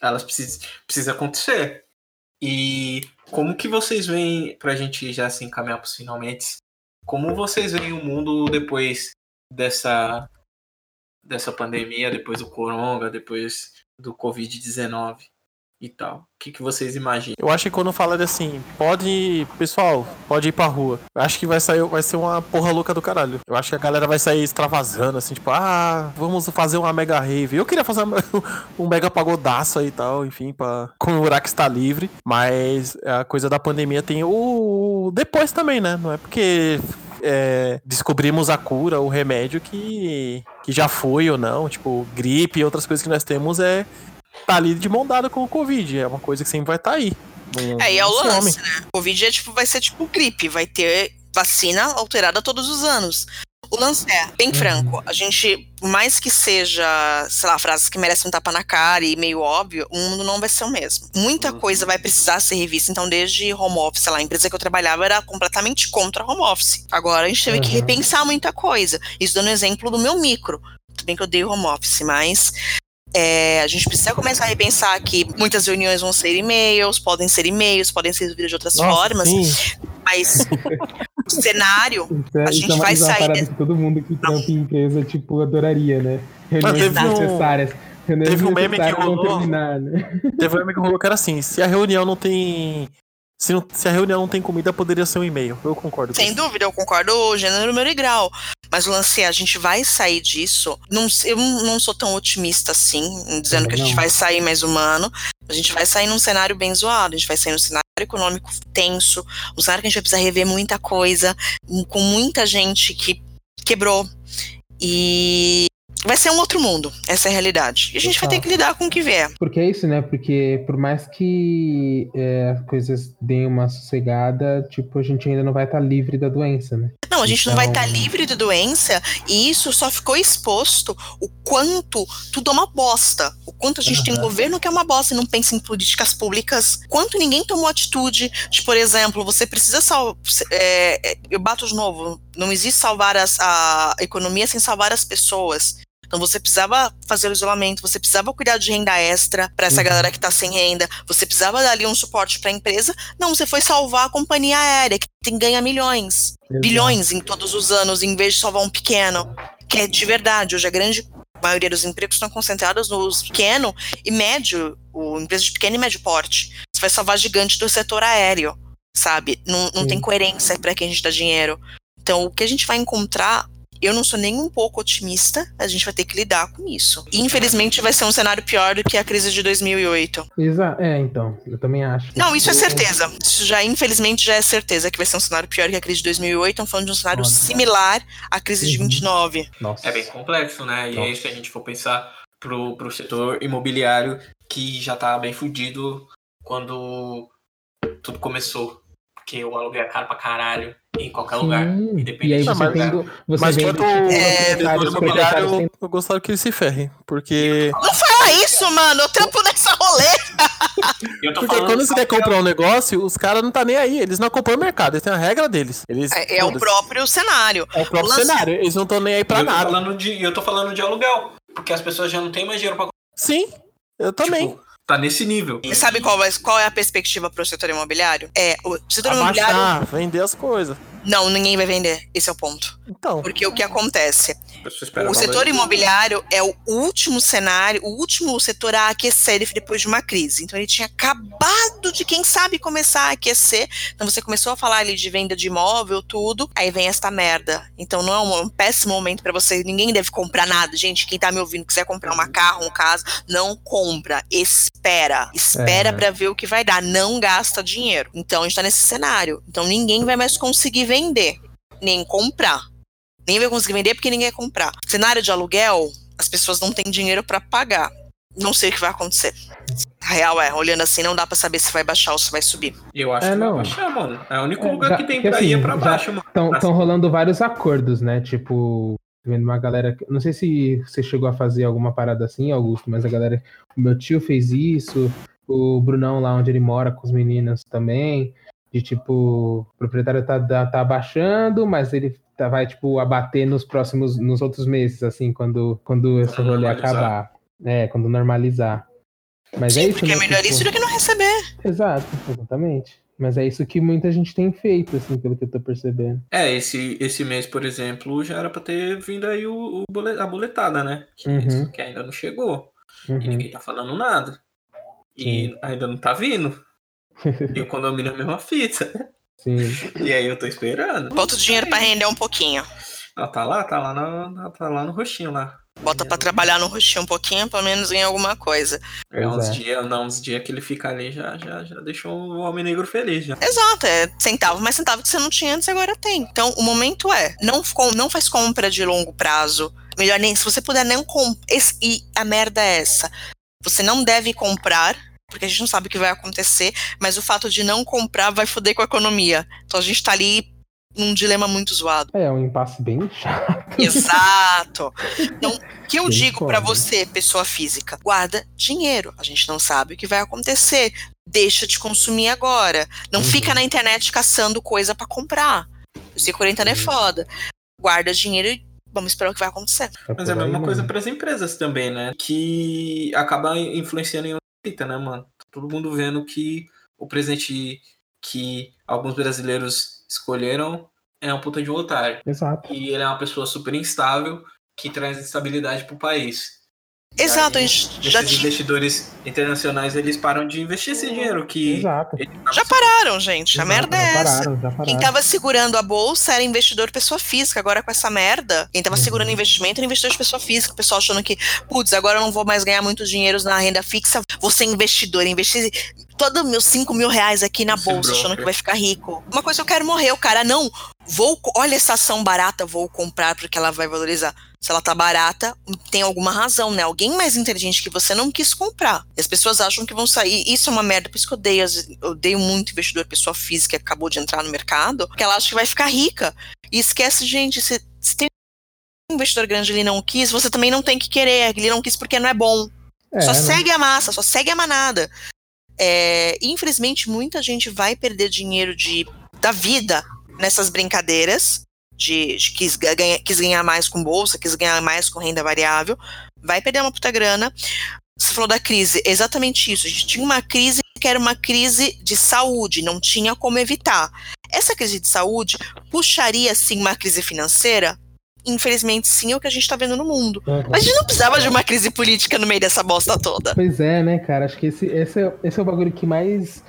elas precisam, precisam acontecer. E como que vocês veem, pra gente já se encaminhar pros finalmente, como vocês veem o mundo depois dessa dessa pandemia, depois do coronga, depois do Covid-19 e tal? O que, que vocês imaginam? Eu acho que quando fala assim, pode. Pessoal, pode ir pra rua. Eu acho que vai sair, vai ser uma porra louca do caralho. Eu acho que a galera vai sair extravasando, assim, tipo, ah, vamos fazer uma mega rave. Eu queria fazer um mega pagodaço aí e tal, enfim, pra comemorar que está livre. Mas a coisa da pandemia tem o. Depois também, né? Não é porque. é, descobrimos a cura, o remédio que, que já foi ou não, tipo, gripe e outras coisas que nós temos é tá ali de mão dada com o Covid. É uma coisa que sempre vai estar aí. Não- É, e é o lance, né? Covid é, tipo, vai ser tipo gripe, vai ter vacina alterada todos os anos. O lance é, bem franco, a gente, por mais que seja, sei lá, frases que merecem um tapa na cara e meio óbvio, o mundo não vai ser o mesmo. Muita Uhum. coisa vai precisar ser revista. Então, desde home office, sei lá, a empresa que eu trabalhava era completamente contra home office. Agora a gente teve que Uhum. repensar muita coisa. Isso dando exemplo do meu micro. Tudo bem que eu dei home office, mas é, a gente precisa começar a repensar que muitas reuniões vão ser e-mails, podem ser e-mails, podem ser resolvidas de outras Nossa, formas, sim. mas o cenário é, A gente é uma, vai sair desse- que todo mundo que trampa em empresa, tipo, adoraria, né? Reuniões necessárias. Reuniões teve um meme que rolou. terminar, né? Teve um amigo que falou que era assim: se a reunião não tem. Se, não- se a reunião não tem comida, poderia ser um e-mail. Eu concordo com Sem isso. dúvida, eu concordo gênero, número e grau. Mas o lance é, a gente vai sair disso. Não, eu não sou tão otimista assim, dizendo Também que a gente não. vai sair mais humano. A gente vai sair num cenário bem zoado, a gente vai sair num cenário econômico tenso, um cenário que a gente vai precisar rever muita coisa, com muita gente que quebrou. E vai ser um outro mundo, essa é a realidade. E a gente vai ter que lidar com o que vier. Porque é isso, né? Porque por mais que é, as coisas deem uma sossegada, tipo, a gente ainda não vai estar livre da doença, né? Não, a gente não vai Então- estar livre de doença e isso só ficou exposto o quanto tudo é uma bosta. O quanto a gente tem um governo que é uma bosta e não pensa em políticas públicas. Quanto ninguém tomou atitude de, por exemplo, você precisa salvar. eu bato de novo, não existe salvar as- a economia sem salvar as pessoas. Então você precisava fazer o isolamento, você precisava cuidar de renda extra para essa Uhum. galera que tá sem renda, você precisava dar ali um suporte para a empresa. Não, você foi salvar a companhia aérea, que tem ganha milhões bilhões em todos os anos, em vez de salvar um pequeno, que é de verdade. Hoje a grande maioria dos empregos estão concentrados nos pequeno e médio, o empresa de pequeno e médio porte. Você vai salvar gigante do setor aéreo, sabe? Não, não Sim. tem coerência para quem a gente dá dinheiro. Então, o que a gente vai encontrar, eu não sou nem um pouco otimista, a gente vai ter que lidar com isso. E, infelizmente, vai ser um cenário pior do que a crise de 2008. Exa é, então, eu também acho. Não, isso é certeza. Isso já, infelizmente, já é certeza que vai ser um cenário pior que a crise de 2008. Estamos falando de um cenário Foda. similar à crise de Uhum. 29. Nossa. É bem complexo, né? E Nossa. aí, se a gente for pensar pro, pro setor imobiliário, que já tá bem fudido quando tudo começou. Porque o aluguel é caro pra caralho em qualquer lugar. Sim, Independente E aí do você tem lugar. do, você Mas quanto É, proprietários, setor proprietários imobiliário, têm- eu gostaria que ele se ferre. Porque. Não fala isso, mano. Eu trampo nessa rolê. Eu tô Porque quando você quer comprar um negócio, os caras não tá nem aí. Eles não acompanham o mercado, eles têm a regra deles. Eles, É, é o próprio cenário. É o próprio lance- cenário. Eles não estão nem aí pra eu nada. de, eu tô falando de aluguel. Porque as pessoas já não têm mais dinheiro pra Sim, eu também. Tipo, tá nesse nível. E sabe qual, vai- qual é a perspectiva para o setor imobiliário? É, o setor imobiliário. Abaixar, vender as coisas. Não, ninguém vai vender. Esse é o ponto. Então, Porque o que acontece? O valor. setor imobiliário é o último cenário, o último setor a aquecer depois de uma crise. Então ele tinha acabado de, quem sabe, começar a aquecer. Então você começou a falar ali de venda de imóvel, tudo. Aí vem esta merda. Então não é um, um péssimo momento pra você. Ninguém deve comprar nada. Gente, quem tá me ouvindo, quiser comprar uma carro, um casa, não compra. Espera. Espera É. pra ver o que vai dar. Não gasta dinheiro. Então a gente tá nesse cenário. Então ninguém vai mais conseguir vender, nem comprar. Ninguém vai conseguir vender porque ninguém quer comprar. Cenário de aluguel, as pessoas não têm dinheiro para pagar. não sei o que vai acontecer. A real é, olhando assim, não dá pra saber se vai baixar ou se vai subir. Eu acho É, que não. vai baixar, mano. É o único É, lugar já- que tem que pra assim, ir é pra baixo, mano. Estão Pra- rolando vários acordos, né? Tipo, vendo uma galera. Não sei se você chegou a fazer alguma parada assim, Augusto, mas a galera. O meu tio fez isso, o Brunão lá onde ele mora com os meninos também. De tipo, o proprietário tá, tá, tá abaixando, mas ele tá, vai, tipo, abater nos próximos, nos outros meses, assim, quando, quando esse Quando rolê normalizar. acabar. É, quando normalizar. Mas é Sim, isso, porque é né? melhor tipo- isso do que não receber. Exato, exatamente. Mas é isso que muita gente tem feito, assim, pelo que eu tô percebendo. É, esse, esse mês, por exemplo, já era pra ter vindo aí o, o bole- a boletada, né? Que, Uhum. que ainda não chegou. E Uhum. ninguém tá falando nada. E ainda não tá vindo. E o condomínio é a mesma fita. Sim. E aí eu tô esperando. Bota o dinheiro pra render um pouquinho. Ela tá lá, tá lá, no, tá lá no roxinho lá. Bota pra trabalhar no roxinho um pouquinho, pelo menos ganha alguma coisa. É, uns é. dias, não, uns dias que ele fica ali já, já, já deixou o homem negro feliz já. Exato, é centavo mais centavo que você não tinha antes, agora tem. Então, o momento é, não, não faz compra de longo prazo. Melhor nem, se você puder nem comprar. E a merda é essa. Você não deve comprar, porque a gente não sabe o que vai acontecer, mas o fato de não comprar vai foder com a economia. Então a gente tá ali num dilema muito zoado. É um impasse bem chato. Exato. Então, o que eu Bem digo pra foda. você, pessoa física, guarda dinheiro. A gente não sabe o que vai acontecer. Deixa de consumir agora. Não Uhum. fica na internet caçando coisa pra comprar. Esse quarentena é Uhum. foda. Guarda dinheiro e vamos esperar o que vai acontecer. Mas é a mesma coisa para as empresas também, né? Que acaba influenciando em fita, né, mano? Todo mundo vendo que o presidente que alguns brasileiros escolheram é um puta de um otário. Exato. E ele é uma pessoa super instável que traz instabilidade pro país. Exato, a gente já, Esses ti- investidores internacionais, eles param de investir esse dinheiro que... Exato. já pararam, gente. A merda é essa. pararam, já pararam. Quem tava segurando a bolsa era investidor pessoa física. Agora, com essa merda, quem tava Uhum. segurando investimento era investidor de pessoa física. O pessoal achando que, putz, agora eu não vou mais ganhar muitos dinheiros na renda fixa, vou ser investidor, investir todos meus 5 mil reais aqui na bolsa, achando que vai ficar rico. Uma coisa eu quero morrer, o cara, não, vou, olha essa ação barata, vou comprar porque ela vai valorizar. Se ela tá barata, tem alguma razão, né? Alguém mais inteligente que você não quis comprar. E as pessoas acham que vão sair. Isso é uma merda, por isso que eu odeio, eu odeio muito investidor, pessoa física que acabou de entrar no mercado, porque ela acha que vai ficar rica. E esquece, gente, se, se tem um investidor grande ele não quis, você também não tem que querer. Ele não quis porque não é bom. É, só né? segue a massa, só segue a manada. É, infelizmente, muita gente vai perder dinheiro de, da vida nessas brincadeiras. De, de quis, ga- ganha- quis ganhar mais com bolsa, quis ganhar mais com renda variável, vai perder uma puta grana. Você falou da crise, exatamente isso. A gente tinha uma crise que era uma crise de saúde, não tinha como evitar. Essa crise de saúde puxaria, sim, uma crise financeira? Infelizmente, sim, é o que a gente tá vendo no mundo. Uhum. Mas a gente não precisava de uma crise política no meio dessa bosta toda. Pois é, né, cara? Acho que esse, esse, é, esse é o bagulho que mais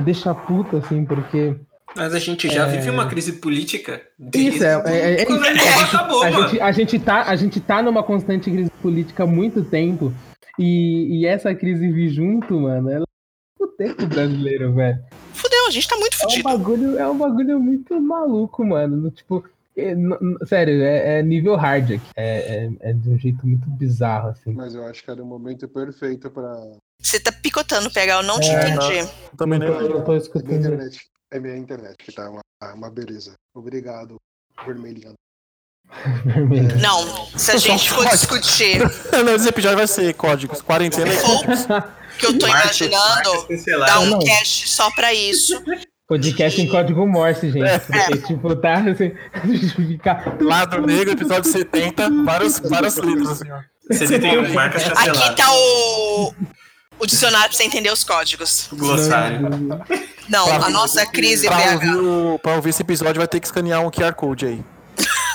deixa puta, assim, porque. Mas a gente já É. vive uma crise política. Isso, é, é, é, Quando isso. ela acabou, a, mano. gente, a, gente tá, a gente tá numa constante crise política há muito tempo. E, e essa crise vir junto, mano, ela é o tempo brasileiro, velho. Fudeu, a gente tá muito É um fudido. bagulho, é um bagulho muito maluco, mano. no- Tipo, é, sério, é, é nível hard aqui. É, é, é de um jeito muito bizarro, assim. Mas eu acho que era o momento perfeito pra. Você tá picotando, PH, eu não te É, entendi. Também não, tô, nem. não tô É minha escutando. internet. É minha internet que tá uma, uma beleza. Obrigado, vermelhinha. vermelho. Não, se a gente for discutir Não, esse episódio vai ser códigos. Quarentena e códigos. o que eu tô Marcos- imaginando, dar um Não. cast só pra isso. Podcast em código Morse, gente. É. Porque, tipo, tá assim, ficar. Lado negro, episódio 70, vários, vários livros, assim, ó. 71 marcas Aqui tá o, o dicionário pra você entender os códigos. Glossário. Não, a nossa crise, Pra PH. ouvir, o, pra ouvir esse episódio vai ter que escanear um QR Code aí.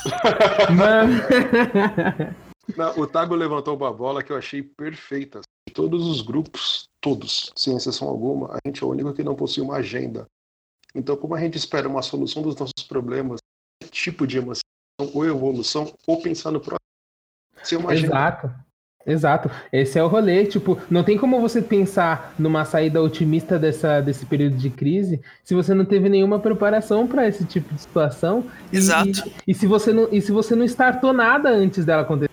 Mano. Não, o Tago levantou uma bola que eu achei perfeita. De todos os grupos, todos, sem exceção alguma, a gente é o único que não possui uma agenda. Então, como a gente espera uma solução dos nossos problemas, tipo de emoção ou evolução, ou pensar no próximo. Sem uma agenda. Exato. Esse é o rolê. Tipo, não tem como você pensar numa saída otimista dessa, desse período de crise se você não teve nenhuma preparação para esse tipo de situação. Exato. E, e se você não, e se você não startou nada antes dela acontecer.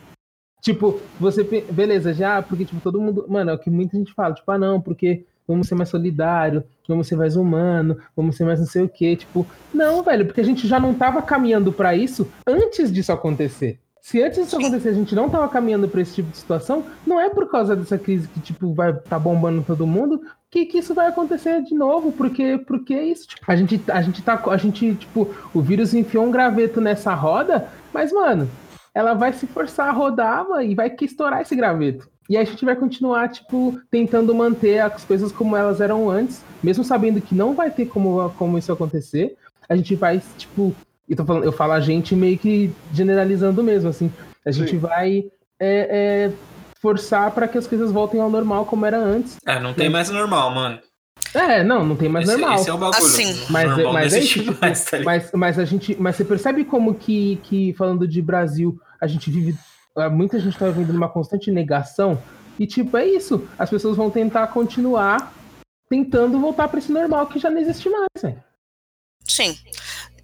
Tipo, você. Beleza, já, porque, tipo, todo mundo. Mano, é o que muita gente fala, tipo, ah, não, porque vamos ser mais solidário, vamos ser mais humano, vamos ser mais não sei o quê. Tipo, não, velho, porque a gente já não tava caminhando pra isso antes disso acontecer. Se antes disso acontecer a gente não tava caminhando pra esse tipo de situação, não é por causa dessa crise que, tipo, vai tá bombando todo mundo que, que isso vai acontecer de novo, porque, porque é isso. Tipo, a gente, a gente tá. A gente, tipo, o vírus enfiou um graveto nessa roda, mas, mano, ela vai se forçar a rodar, mano, e vai que estourar esse graveto. E aí a gente vai continuar, tipo, tentando manter as coisas como elas eram antes, mesmo sabendo que não vai ter como, como isso acontecer. A gente vai, tipo, eu, tô falando, eu falo a gente meio que generalizando mesmo, assim. A gente Sim. vai é, é, forçar para que as coisas voltem ao normal como era antes. É, não tem mais normal, mano. É, não, não tem mais esse, normal. esse é o bagulho. Assim. Mas, normal mas é isso, tipo, mais, tá mas, mas a gente. Mas você percebe como que, que, falando de Brasil, a gente vive. ah, Muita gente tá vivendo numa constante negação. E, tipo, é isso. As pessoas vão tentar continuar tentando voltar para esse normal que já não existe mais, velho. Sim.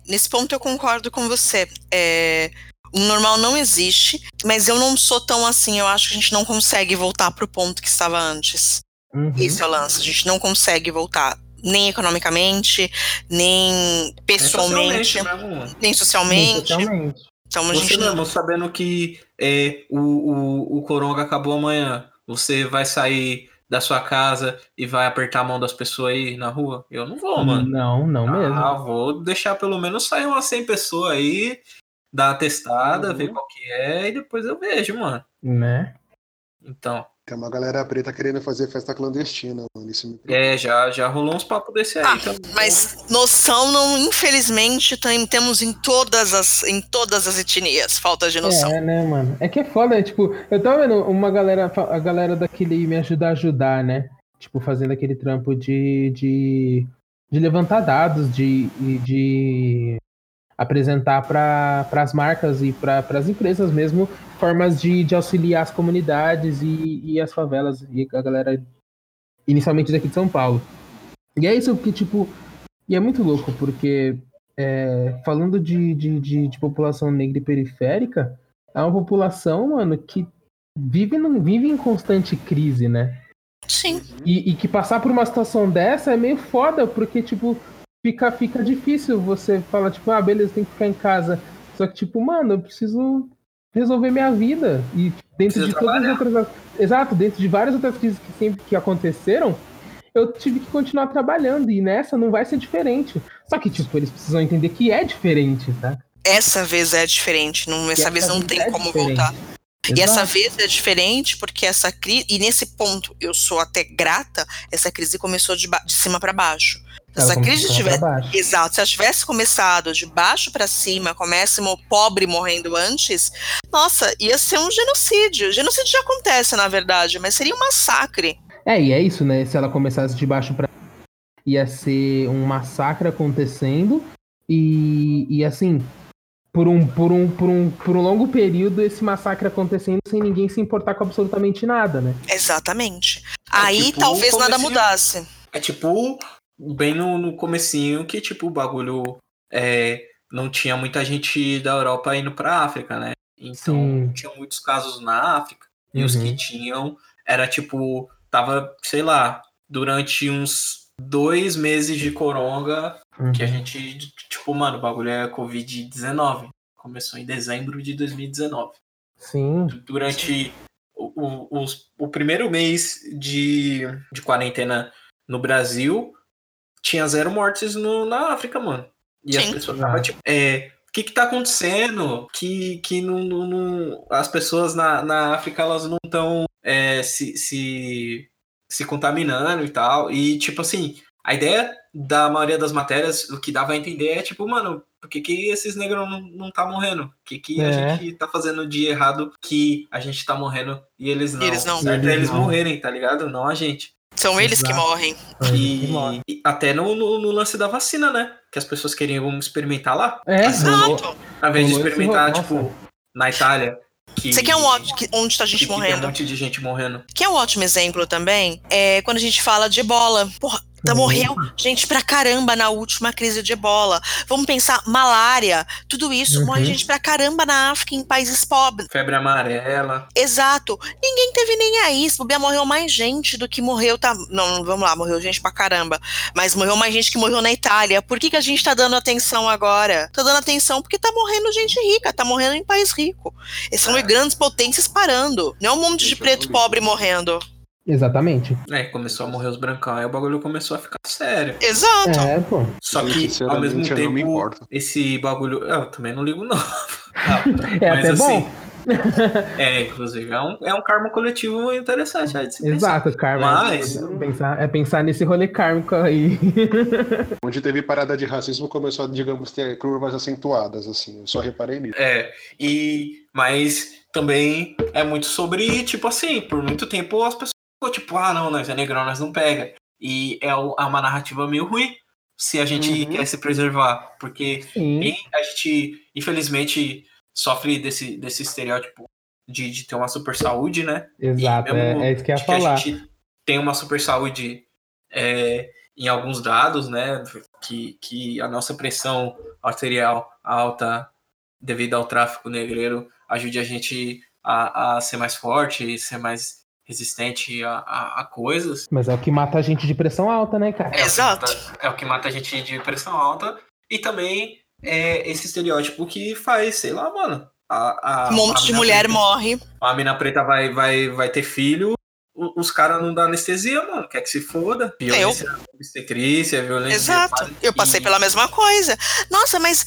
Nesse ponto eu concordo com você. É, o normal não existe, mas eu não sou tão assim. Eu acho que a gente não consegue voltar pro ponto que estava antes. Uhum. Esse é o lance. A gente não consegue voltar. Nem economicamente, nem pessoalmente, É mesmo, mano. nem socialmente. Totalmente. Então a Você gente não. sabendo que é, o, o, o coronga acabou amanhã, você vai sair da sua casa e vai apertar a mão das pessoas aí na rua? Eu não vou, mano. Não, não mesmo. Ah, vou deixar pelo menos sair umas 100 pessoas aí, dar uma testada, Uhum. ver qual que é, e depois eu vejo, mano. Né? Então, Tem uma galera preta querendo fazer festa clandestina, mano. Isso me preocupa. é, já, já rolou uns papos desse aí Ah, também. Mas noção não, infelizmente, tem- temos em todas as em todas as etnias, falta de noção. É, né, mano? É que é foda, né? Tipo, eu tava vendo uma galera, a galera daquele Me Ajudar a Ajudar, né? Tipo, fazendo aquele trampo de, de, de levantar dados, de, de apresentar para as marcas e para as empresas mesmo formas de, de auxiliar as comunidades e, e as favelas e a galera inicialmente daqui de São Paulo. E é isso que, tipo, e é muito louco, porque é, falando de, de, de, de população negra e periférica, é uma população, mano, que vive, num, vive em constante crise, né? Sim. E, e que passar por uma situação dessa é meio foda, porque, tipo, fica, fica difícil você falar, tipo, ah, beleza, tem que ficar em casa. Só que, tipo, mano, eu preciso resolver minha vida. E dentro Precisa de todas as trabalhar. outras. Exato, dentro de várias outras crises que sempre que aconteceram, eu tive que continuar trabalhando. E nessa não vai ser diferente. Só que, tipo, eles precisam entender que é diferente, tá? Essa vez é diferente, não, essa essa vez não vez tem é como diferente. voltar. E essa Exato. vez é diferente porque essa crise, e nesse ponto eu sou até grata, essa crise começou de, ba- de cima para baixo. Se Ela essa crise tivesse. Exato, se ela tivesse começado de baixo para cima, comece mo- pobre morrendo antes, nossa, ia ser um genocídio. Genocídio já acontece, na verdade, mas seria um massacre. É, e é isso, né? Se ela começasse de baixo pra ia ser um massacre acontecendo e, e assim, por um, por, um, por, um, por um longo período esse massacre acontecendo sem ninguém se importar com absolutamente nada, né? Exatamente. Aí tipo, talvez nada mudasse. É tipo, bem no, no comecinho que, tipo, o bagulho é, não tinha muita gente da Europa indo pra África, né? Então, Sim. tinha muitos casos na África. E os Uhum. que tinham, era tipo, tava, sei lá, durante uns dois meses de coronga, que a Uhum. gente, tipo, mano, o bagulho é Covid-19. Começou em dezembro de 2019 Sim. durante o, o, os- o primeiro mês de, de quarentena no Brasil, tinha zero mortes no, na África, mano. E as Sim. pessoas Ah. estavam tipo, é, o que que tá acontecendo? Que, que não, não- não- as pessoas na, na África, elas não estão se, se, se contaminando e tal. E, tipo assim, a ideia da maioria das matérias, o que dava a entender é, tipo, mano, por que, que esses negros não, não tá morrendo? O que, que a É. gente tá fazendo de errado que a gente tá morrendo e eles não? Eles não. Certo? Eles é eles não. morrerem, tá ligado? Não a gente. São eles que morrem. E, e até no, no, no lance da vacina, né? Que as pessoas queriam experimentar lá. É, Exato. Ao invés de experimentar, tipo, nossa. na Itália. Que, Você quer um ótimo, que- onde tá a que- gente que tem um morrendo? monte de gente morrendo. Que é um ótimo exemplo também, é quando a gente fala de ebola. Porra, Tá, Uhum. morreu gente pra caramba na última crise de ebola. Vamos pensar, malária, tudo isso, Uhum. morre gente pra caramba na África, em países pobres. Febre amarela. Exato. Ninguém teve nem aí. Se morreu mais gente do que morreu. Tá... Não, vamos lá, morreu gente pra caramba. Mas morreu mais gente que morreu na Itália. Por que, que a gente tá dando atenção agora? Tá dando atenção porque tá morrendo gente rica, tá morrendo em país rico. Esses são É. grandes potências parando. Não é um monte de preto pobre morrendo. Exatamente. É, começou a morrer os brancão, aí o bagulho começou a ficar sério. Exato. É, pô. Só que, ao mesmo tempo, esse bagulho. Eu também não ligo, não. É Mas até assim, bom. É, inclusive, é um, é um karma coletivo interessante aí de se pensar. Exato, karma. Mas- É pensar, é pensar nesse rolê kármico aí. Onde teve parada de racismo começou a, digamos, ter curvas acentuadas, assim. Eu só reparei nisso. É, e mas também é muito sobre, tipo assim, por muito tempo as pessoas ficam tipo, ah, não, nós é negrão, nós não pega. E é é uma narrativa meio ruim se a gente Uhum. quer se preservar, porque a gente, infelizmente, sofre desse, desse estereótipo de, de ter uma super saúde, né? Exato, é, é isso que eu ia que a falar. gente tem uma super saúde é, em alguns dados, né? Que, que a nossa pressão arterial alta devido ao tráfico negreiro ajude a gente a, a ser mais forte, ser mais resistente a, a, a coisas. Mas é o que mata a gente de pressão alta, né, cara? É o que Exato. mata- é o que mata a gente de pressão alta e também é esse estereótipo que faz, sei lá, mano. A, a, Um monte a de mulher preta- morre. a mina preta vai, vai, vai ter filho, os caras não dão anestesia, mano. Quer que se foda. Violência obstetrícia, violência. Exato. Eu passei pela mesma coisa. Nossa, mas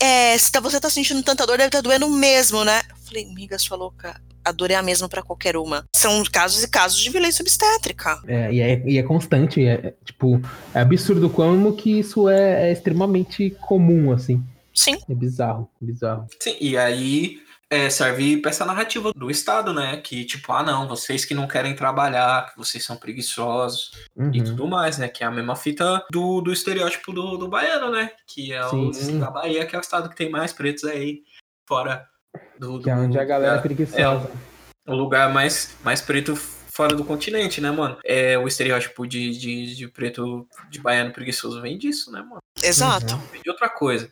é, se tá- você tá sentindo tanta dor, deve estar doendo mesmo, né? Eu falei, amiga, sua louca. A dor é a mesma pra qualquer uma. São casos e casos de violência obstétrica. É, e, é, e é constante. É, é, tipo, é absurdo como que isso é, é extremamente comum, assim. Sim. É bizarro, bizarro. Sim, e aí é, serve pra essa narrativa do Estado, né? Que, tipo, ah, não, vocês que não querem trabalhar, que vocês são preguiçosos e Uhum. tudo mais, né? Que é a mesma fita do, do estereótipo do, do baiano, né? Que é o Sim. da Bahia, que é o estado que tem mais pretos aí, fora do. Que é do- onde a galera é é, preguiçosa. o lugar mais, mais preto fora do continente, né, mano? É o estereótipo de, de, de preto, de baiano preguiçoso vem disso, né, mano? Exato. Uhum. Vem de outra coisa.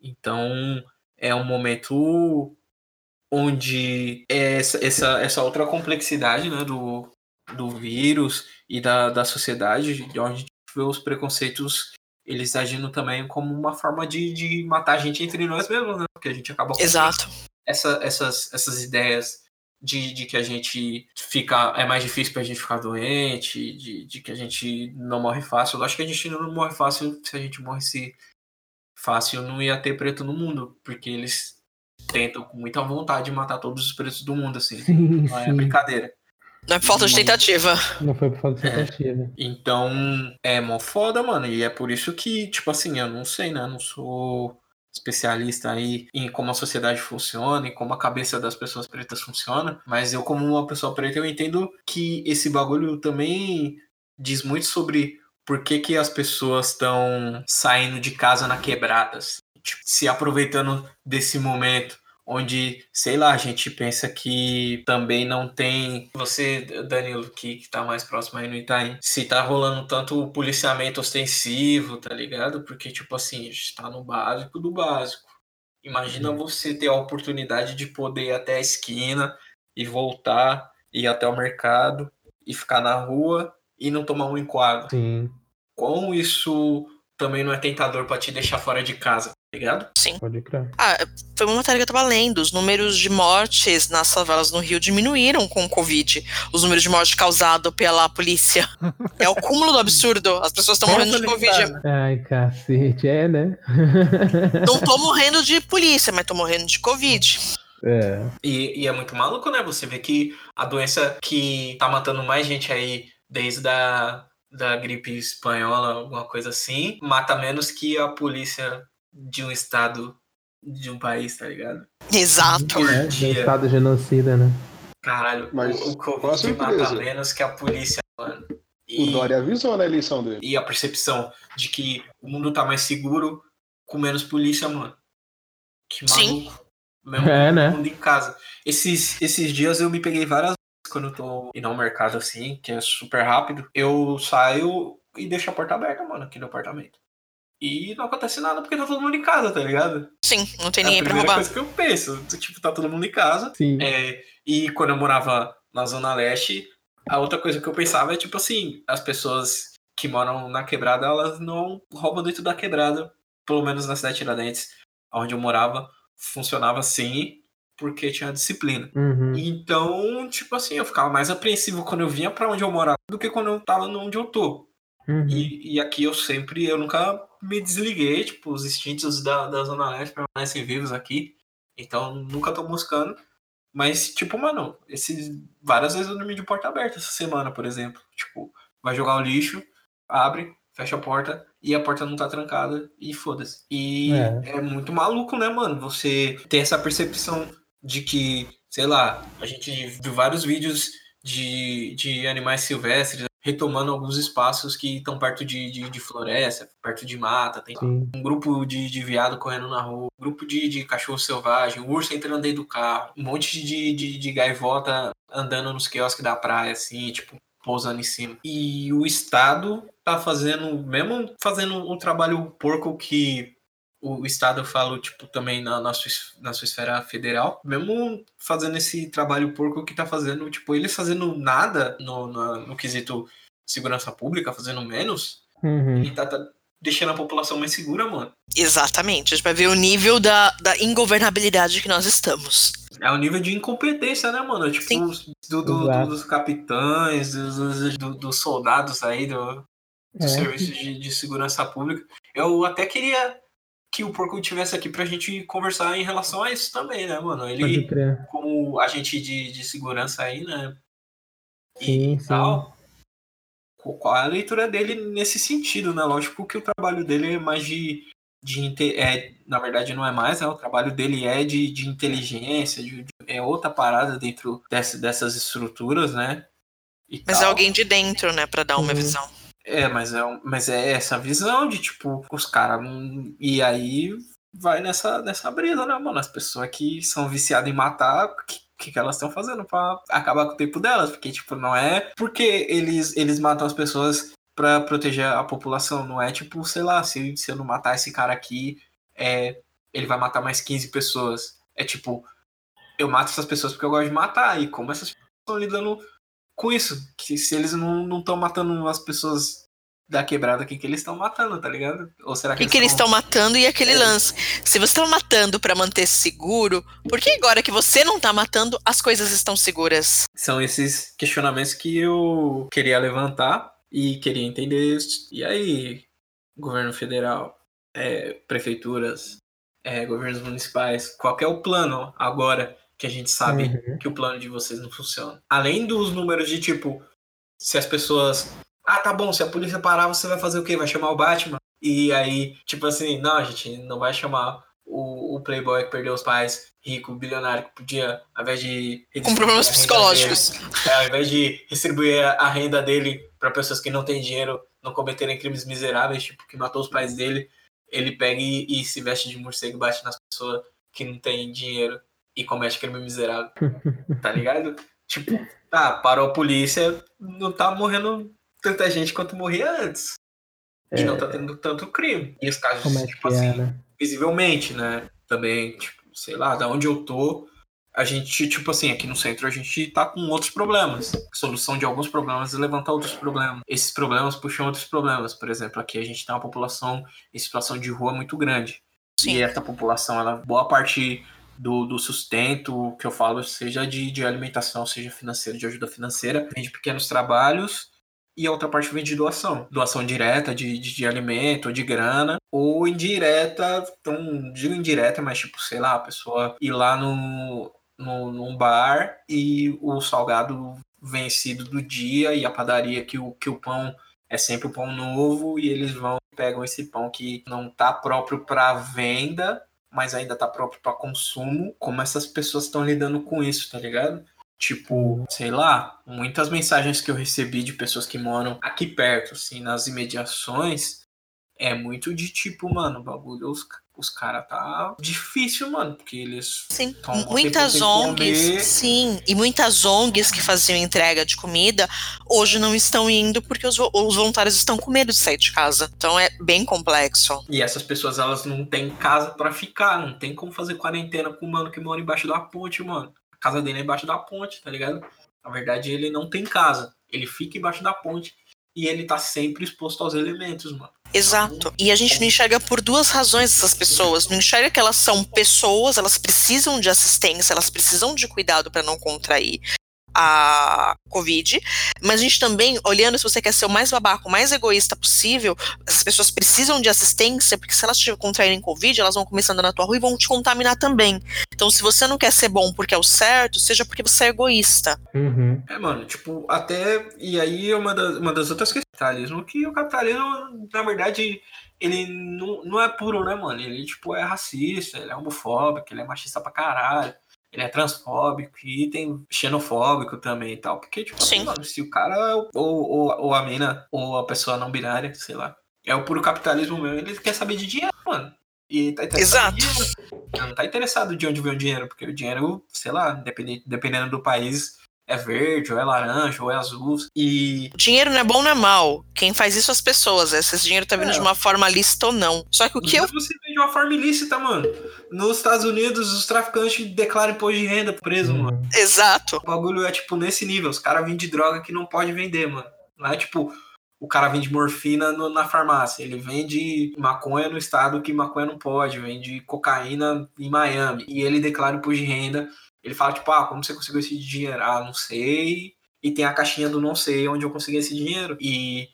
Então, é um momento onde essa, essa, essa outra complexidade, né, do, do vírus e da, da sociedade, de onde a gente vê os preconceitos eles agindo também como uma forma de, de matar a gente entre nós mesmos, né? Porque a gente acaba Exato. Essa, essas, essas ideias de, de que a gente fica. É mais difícil pra gente ficar doente, de, de que a gente não morre fácil. Eu acho que a gente não morre fácil se a gente morresse fácil, não ia ter preto no mundo, porque eles tentam com muita vontade matar todos os pretos do mundo, assim. Sim, Não é sim. brincadeira. Não é falta de tentativa. Não foi por falta de É. tentativa. Então, é mó foda, mano. E é por isso que, tipo assim, eu não sei, né? Eu não sou especialista aí em como a sociedade funciona e como a cabeça das pessoas pretas funciona. Mas eu, como uma pessoa preta, eu entendo que esse bagulho também diz muito sobre por que, que as pessoas estão saindo de casa na quebradas. Tipo, se aproveitando desse momento onde, sei lá, a gente pensa que também não tem. Você, Danilo, que, que tá mais próximo aí no Itaim, se tá rolando tanto policiamento ostensivo, tá ligado? Porque, tipo assim, a gente tá no básico do básico. Imagina você ter a oportunidade de poder ir até a esquina e voltar, ir até o mercado e ficar na rua e não tomar um enquadro. Sim, Como isso também não é tentador pra te deixar fora de casa, ligado? pode crer. Ah, foi uma matéria que eu tava lendo. Os números de mortes nas favelas no Rio diminuíram com o Covid. Os números de morte causados pela polícia. É o cúmulo do absurdo. As pessoas estão morrendo de Covid. Ai, cacete, é, né? Não tô morrendo de polícia, mas tô morrendo de Covid. É. E, e é muito maluco, né? Você vê que a doença que tá matando mais gente aí desde a da gripe espanhola, alguma coisa assim, mata menos que a polícia de um estado de um país, tá ligado? Exato. Por É, de um estado genocida, né? Caralho, Mas o, o Covid mata menos que a polícia, mano. O E, Dória avisou na eleição dele. e a percepção de que o mundo tá mais seguro com menos polícia, mano. Que Sim. maluco. Mesmo É, né? mundo em casa. Esses, esses dias eu me peguei várias vezes quando eu tô indo ao mercado assim, que é super rápido. Eu saio e deixa a porta aberta, mano, aqui no apartamento. E não acontece nada porque tá todo mundo em casa, tá ligado? Sim, não tem É a ninguém pra primeira roubar. coisa que eu penso. Tipo, tá todo mundo em casa. Sim. É, e quando eu morava na Zona Leste, a outra coisa que eu pensava é, tipo assim, as pessoas que moram na quebrada, elas não roubam dentro da quebrada. Pelo menos na cidade de Tiradentes, onde eu morava, funcionava assim, porque tinha disciplina. Uhum. Então, tipo assim, eu ficava mais apreensivo quando eu vinha pra onde eu morava do que quando eu tava onde eu tô. Uhum. E, e aqui eu sempre, eu nunca me desliguei, tipo, os instintos da, da Zona Leste permanecem vivos aqui. Então, nunca tô buscando. Mas, tipo, mano, esses, várias vezes eu dormi de porta aberta essa semana, por exemplo. Tipo, vai jogar o lixo, abre, fecha a porta e a porta não tá trancada e foda-se. E É. é. muito maluco, né, mano? Você tem essa percepção de que, sei lá, a gente viu vários vídeos de, de animais silvestres retomando alguns espaços que estão perto de, de, de floresta, perto de mata, tem Sim. um grupo de, de viado correndo na rua, um grupo de, de cachorro selvagem, um urso entrando dentro do carro, um monte de, de, de gaivota andando nos quiosques da praia, assim, tipo, pousando em cima. E o Estado tá fazendo, mesmo fazendo um trabalho porco que o Estado, eu falo, tipo, também na, na, sua, na sua esfera federal, mesmo fazendo esse trabalho porco que tá fazendo, tipo, eles fazendo nada no, na- no quesito segurança pública, fazendo menos, Uhum. ele tá, tá deixando a população mais segura, mano. Exatamente. A gente vai ver o nível da, da ingovernabilidade que nós estamos. É o nível de incompetência, né, mano? Tipo, do, do- Exato. dos capitães, dos, dos- do- dos soldados aí, do, do É. serviço de, de segurança pública. Eu até queria que o Porco tivesse aqui pra gente conversar em relação a isso também, né, mano? Ele, como agente de, de segurança aí, né? E Sim, sim. tal. Qual é a leitura dele nesse sentido, né? Lógico que o trabalho dele é mais de. de inte- é, na verdade, não é mais, né? O trabalho dele é de, de inteligência, de- de- é outra parada dentro dessa- dessas estruturas, né? E Mas é tal. alguém de dentro, né, pra dar uma Uhum. visão. É, mas é, mas é essa visão de, tipo, os caras. E aí vai nessa, nessa brisa, né, mano? As pessoas que são viciadas em matar, o que, que, que elas estão fazendo pra acabar com o tempo delas? Porque, tipo, não é porque eles, eles matam as pessoas pra proteger a população, não é tipo, sei lá, se, se eu não matar esse cara aqui, é, ele vai matar mais 15 pessoas. É tipo, eu mato essas pessoas porque eu gosto de matar, e como essas pessoas estão lidando com isso? Que se eles não estão matando as pessoas da quebrada, quem que eles estão matando, tá ligado? Ou será O que, que, que eles estão matando e aquele É. lance. Se você está matando pra manter seguro, por que agora que você não tá matando, as coisas estão seguras? São esses questionamentos que eu queria levantar e queria entender. E aí, governo federal, é, prefeituras, é, governos municipais, qual é o plano agora que a gente sabe Uhum. que o plano de vocês não funciona? Além dos números de tipo, se as pessoas. Ah, tá bom, se a polícia parar, você vai fazer o quê? Vai chamar o Batman? E aí, tipo assim, não, a gente não vai chamar o, o playboy que perdeu os pais, rico, bilionário, que podia, ao invés de. Com problemas psicológicos. é, ao invés de distribuir a a renda dele para pessoas que não têm dinheiro, não cometerem crimes miseráveis, tipo, que matou os pais dele, ele pega e, e se veste de morcego e bate nas pessoas que não têm dinheiro e comete crime miserável. tá ligado? Tipo, tá, parou a polícia, não tá morrendo tanta gente quanto morria antes. E não tá tendo tanto crime. E os casos, Como é tipo que assim, é, né? visivelmente, né? Também, tipo, sei lá, da onde eu tô, a gente, tipo assim, aqui no centro a gente tá com outros problemas. A solução de alguns problemas é levantar outros problemas. Esses problemas puxam outros problemas. Por exemplo, aqui a gente tem uma população em situação de rua muito grande. Sim. E essa população, ela, boa parte do, do sustento que eu falo, seja de, de alimentação, seja financeira, de ajuda financeira, vem de pequenos trabalhos e a outra parte vem de doação. Doação direta de, de, de alimento, de grana, ou indireta, então, digo indireta, mas tipo, sei lá, a pessoa ir lá no, no, num bar e o salgado vencido do dia e a padaria que o, que o pão é sempre o pão novo e eles vão pegam esse pão que não tá próprio para venda, mas ainda tá próprio para consumo. Como essas pessoas estão lidando com isso, tá ligado? Tipo, sei lá, muitas mensagens que eu recebi de pessoas que moram aqui perto, assim, nas imediações, é muito de tipo, mano, o bagulho, os, os caras tá difícil, mano, porque eles. Sim, muitas ONGs, sim, e muitas ONGs que faziam entrega de comida hoje não estão indo porque os, os voluntários estão com medo de sair de casa. Então é bem complexo. E essas pessoas, elas não têm casa pra ficar, não tem como fazer quarentena com o mano que mora embaixo da ponte, mano. A casa dele é embaixo da ponte, tá ligado? Na verdade, ele não tem casa. Ele fica embaixo da ponte e ele tá sempre exposto aos elementos, mano. Exato. E a gente não enxerga por duas razões essas pessoas. Não enxerga que elas são pessoas, elas precisam de assistência, elas precisam de cuidado para não contrair a Covid. Mas a gente também, olhando se você quer ser o mais babaco, o mais egoísta possível, essas pessoas precisam de assistência, porque se elas te contraírem Covid, elas vão começar andando na tua rua e vão te contaminar também. Então, se você não quer ser bom porque é o certo, seja porque você é egoísta. Uhum. É, mano, tipo, até. E aí é uma das, uma das outras questões do capitalismo, que o capitalismo, na verdade, ele não, não é puro, né, mano? Ele, tipo, é racista, ele é homofóbico, ele é machista pra caralho, ele é transfóbico e tem xenofóbico também e tal. Porque, tipo, assim, mano, se o cara, ou, ou, ou a mina, ou a pessoa não binária, sei lá, é o puro capitalismo mesmo, ele quer saber de dinheiro, mano. E tá Exato. dinheiro. Não tá interessado de onde vem o dinheiro, porque o dinheiro, sei lá, dependendo, dependendo do país, é verde, ou é laranja, ou é azul. E O dinheiro não é bom, não é mal. Quem faz isso são as pessoas. Esse dinheiro tá vindo É. de uma forma lícita ou não. Só que o que eu. Mas você vê de uma forma ilícita, mano. Nos Estados Unidos, os traficantes declaram imposto de renda preso, mano. Exato. O bagulho é, tipo, nesse nível. Os caras vendem droga que não pode vender, mano. Não é, tipo, o cara vende morfina no- na farmácia. Ele vende maconha no estado que maconha não pode. Vende cocaína em Miami. E ele declara imposto de renda. Ele fala, tipo, ah, como você conseguiu esse dinheiro? Ah, não sei. E tem a caixinha do não sei onde eu consegui esse dinheiro. E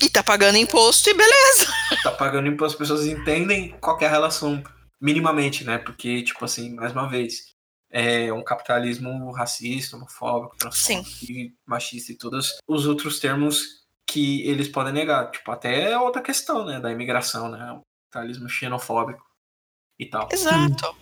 E tá pagando imposto e beleza. tá pagando imposto, as pessoas entendem qual que é a relação minimamente, né? Porque, tipo assim, mais uma vez, é um capitalismo racista, homofóbico, transfóbico, machista e todos os outros termos que eles podem negar. Tipo, até outra questão, né? Da imigração, né? O capitalismo xenofóbico e tal. Exato.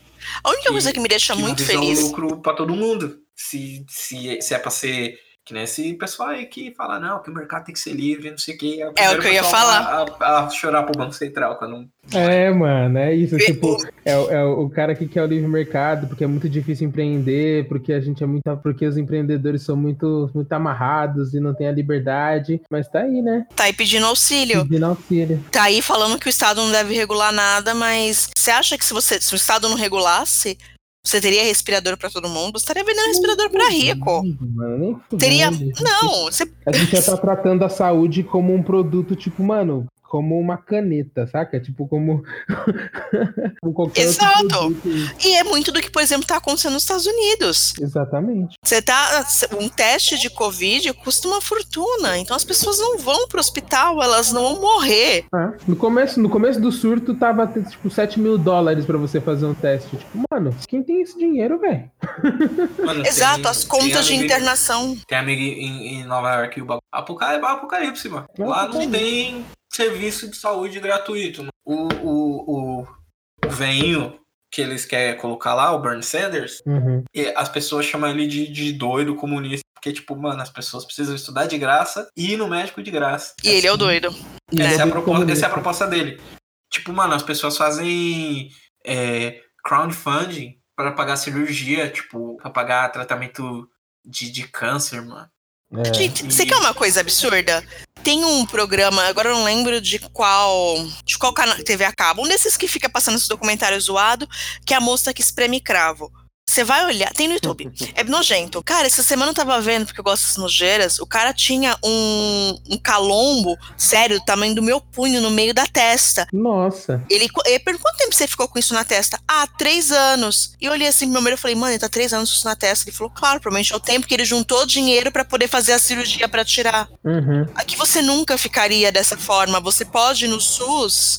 A única E- coisa que me deixa que muito não visam feliz. lucro pra todo mundo. Se, se, se é pra ser. Que nem esse pessoal aí que fala, não, que o mercado tem que ser livre, não sei o que. É o que eu ia falar. A, a chorar pro Banco Central quando. É, mano, é isso. Tipo, é, o- é o cara que quer o livre mercado, porque é muito difícil empreender, porque a gente é muito. Porque os empreendedores são muito, muito amarrados e não tem a liberdade. Mas tá aí, né? Tá aí pedindo auxílio. Pedindo auxílio. Tá aí falando que o Estado não deve regular nada, mas você acha que se, você, se o Estado não regulasse, você teria respirador pra todo mundo? Você estaria vendendo respirador pra rico. Mano. Teria. Não, você. A gente já tá tratando a saúde como um produto, tipo, mano, como uma caneta, saca? Tipo, como. como qualquer Exato. E é muito do que, por exemplo, tá acontecendo nos Estados Unidos. Exatamente. Você tá. Um teste de Covid custa uma fortuna. Então as pessoas não vão pro hospital, elas não vão morrer. Ah, no, começo, no começo do surto tava tipo 7 mil dólares pra você fazer um teste. Tipo, mano, quem tem esse dinheiro, velho? Exato, tem- as contas de amigo- internação. Tem amigo em, em Nova York, o bagulho. Apocalipse, apocalipse, mano. É Lá não tem serviço de saúde gratuito. mano. O, o, o, o veinho que eles querem colocar lá, o Bernie Sanders, Uhum. e as pessoas chamam ele de, de doido comunista. Porque, tipo, mano, as pessoas precisam estudar de graça e ir no médico de graça. E ele é o doido. E Essa, é a ele proposta, essa é a proposta dele. Tipo, mano, as pessoas fazem é, crowdfunding para pagar cirurgia, tipo, pra pagar tratamento de, de câncer, mano. É. Gente, você quer uma coisa absurda? Tem um programa, agora eu não lembro de qual. De qual canal TV a cabo. Um desses que fica passando esse documentário zoado, que é a moça que espreme cravo. Você vai olhar, tem no YouTube. É nojento. Cara, essa semana eu tava vendo, porque eu gosto dessas nojeiras, o cara tinha um, um calombo, sério, do tamanho do meu punho no meio da testa. Nossa. Ele, ele perguntou quanto tempo você ficou com isso na testa? Ah, três anos. E eu olhei assim pro meu marido e falei, mano, ele tá três anos com isso na testa. Ele falou, claro, provavelmente é o tempo que ele juntou dinheiro pra poder fazer a cirurgia pra tirar. Uhum. Aqui você nunca ficaria dessa forma. Você pode ir no SUS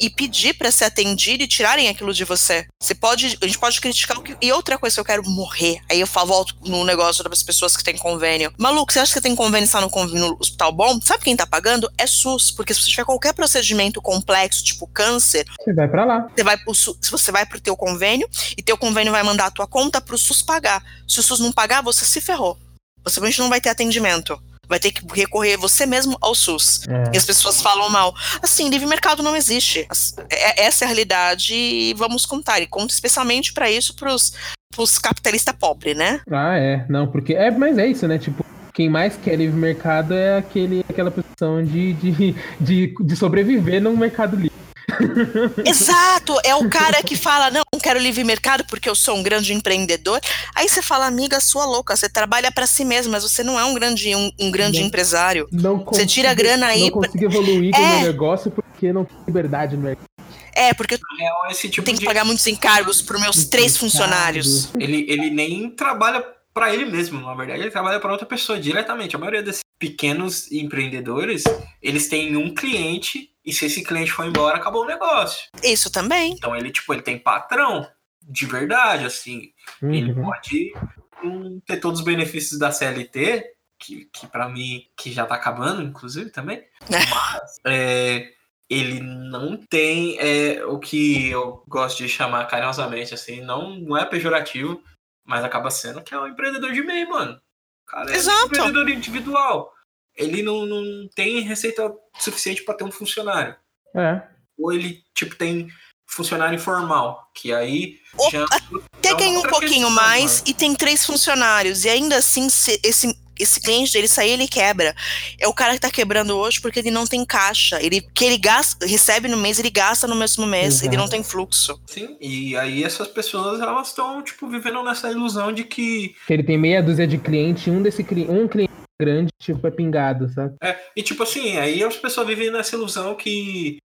e pedir pra ser atendido e tirarem aquilo de você. Você pode, a gente pode criticar o que. E outra coisa que eu quero morrer. Aí eu falo, volto no negócio das pessoas que têm convênio. Maluco, você acha que tem convênio e está no, convênio no hospital bom? Sabe quem tá pagando? É SUS. Porque se você tiver qualquer procedimento complexo, tipo câncer, Você vai pra lá. você vai pro SUS, você vai pro teu convênio e teu convênio vai mandar a tua conta pro SUS pagar. Se o SUS não pagar, você se ferrou. Você não vai ter atendimento. Vai ter que recorrer você mesmo ao SUS. É. E as pessoas falam mal. Assim, livre mercado não existe. As- é- Essa é a realidade e vamos contar. E conta especialmente para isso pros, pros capitalistas pobres, né? Ah, é. Não, porque. É, mas é isso, né? Tipo, quem mais quer livre mercado é aquele, aquela posição de, de, de, de sobreviver num mercado livre. Exato! É o cara que fala, não quero livre mercado porque eu sou um grande empreendedor. Aí você fala, amiga sua louca, você trabalha para si mesmo, mas você não é um grande, um, um grande Não. empresário. Não Você tira a grana aí Não pra- consigo evoluir com o É. meu negócio porque não tem liberdade no mercado. É, porque eu real, esse tipo tenho que de. pagar muitos encargos pros meus três funcionários. Ele, ele nem trabalha para ele mesmo, na verdade, ele trabalha para outra pessoa diretamente. A maioria desses pequenos empreendedores, eles têm um cliente e se esse cliente for embora, acabou o negócio. Isso também. Então ele, tipo, ele tem patrão de verdade, assim. Ele Uhum. pode não ter todos os benefícios da CLT, que, que para mim, que já tá acabando, inclusive, também. Mas é, ele não tem é, o que eu gosto de chamar carinhosamente, assim, não, não é pejorativo, mas acaba sendo que é um empreendedor de meio, mano. Cara é Exato. um empreendedor individual. Ele não, não tem receita suficiente para ter um funcionário. É. Ou ele, tipo, tem funcionário informal, que aí já Até ganha um pouquinho questão, mais mano. e tem três funcionários. E ainda assim, se esse, esse cliente dele sair, ele quebra. É o cara que tá quebrando hoje porque ele não tem caixa. Ele que ele gasta, recebe no mês, ele gasta no mesmo mês, Exato. ele não tem fluxo. Sim, e aí essas pessoas elas estão tipo vivendo nessa ilusão de que Que ele tem meia dúzia de cliente, um desse um cliente grande, tipo, é pingado, sabe? é, e tipo assim, aí as pessoas vivem nessa ilusão que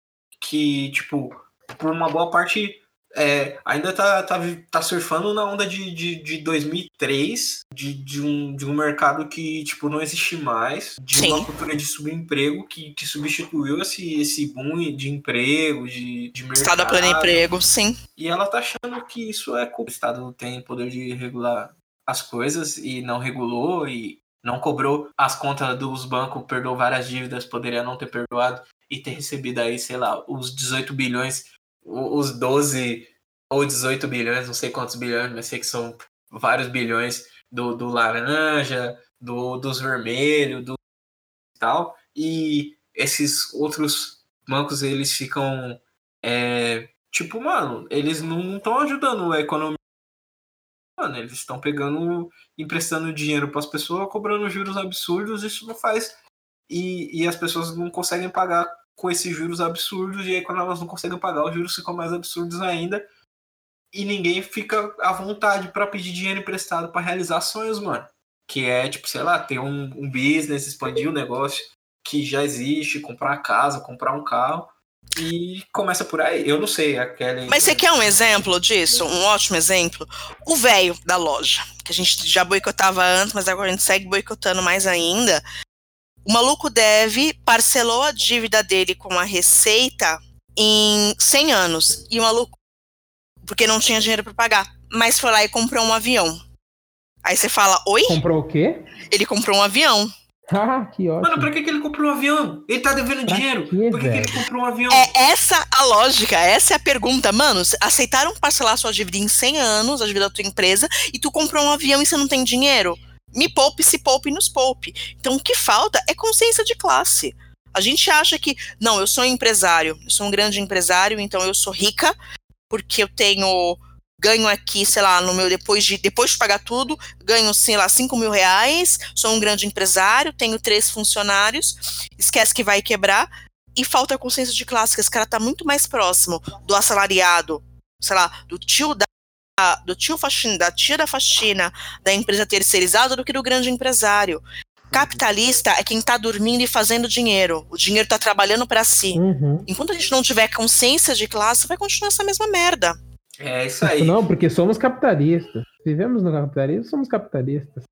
que tipo por uma boa parte é, ainda tá, tá, tá surfando na onda de, de, de 2003, de, de, um, de um mercado que tipo não existe mais, de Sim. uma cultura de subemprego que, que substituiu esse, esse boom de emprego, de, de mercado. Estado a pleno emprego, sim. E ela tá achando que isso é culpa. O Estado tem poder de regular as coisas e não regulou e não cobrou as contas dos bancos, perdoou várias dívidas, poderia não ter perdoado e ter recebido aí, sei lá, os 18 bilhões, os 12 ou 18 bilhões, não sei quantos bilhões, mas sei que são vários bilhões do, do laranja, do, dos vermelhos, do tal. E esses outros bancos, eles ficam é, Tipo, mano, eles não estão ajudando a economia. Mano, eles estão pegando, emprestando dinheiro para as pessoas, cobrando juros absurdos, isso não faz. E, e as pessoas não conseguem pagar com esses juros absurdos, e aí quando elas não conseguem pagar, os juros ficam mais absurdos ainda. E ninguém fica à vontade para pedir dinheiro emprestado para realizar sonhos, mano. Que é, tipo, sei lá, ter um, um business, expandir o negócio que já existe, comprar casa, comprar um carro. E começa por aí. Eu não sei, aquele. Mas você quer um exemplo disso? Um ótimo exemplo? O velho da loja, que a gente já boicotava antes, mas agora a gente segue boicotando mais ainda. O maluco deve, parcelou a dívida dele com a Receita em 100 anos. E o maluco, porque não tinha dinheiro para pagar, mas foi lá e comprou um avião. Aí você fala, oi? Comprou o quê? Ele comprou um avião. Ah, que ótimo. Mano, pra que, que ele comprou um avião? Ele tá devendo Pra dinheiro. quê, Por que, que ele comprou um avião? É essa a lógica, essa é a pergunta. Mano, aceitaram parcelar sua dívida em 100 anos, a dívida da tua empresa, e tu comprou um avião e você não tem dinheiro? Me poupe, se poupe e nos poupe. Então o que falta é consciência de classe. A gente acha que, não, eu sou um empresário, eu sou um grande empresário, então eu sou rica, porque eu tenho ganho aqui, sei lá, no meu depois de depois de pagar tudo, ganho, sei lá, 5 mil reais, sou um grande empresário, tenho três funcionários, esquece que vai quebrar, e falta consciência de classe, que esse cara tá muito mais próximo do assalariado, sei lá, do tio da do tio faxina, da tia da faxina, da empresa terceirizada do que do grande empresário. Capitalista é quem tá dormindo e fazendo dinheiro. O dinheiro tá trabalhando para si. Uhum. Enquanto a gente não tiver consciência de classe, vai continuar essa mesma merda. É isso aí. Não, porque somos capitalistas. Vivemos no capitalismo, somos capitalistas.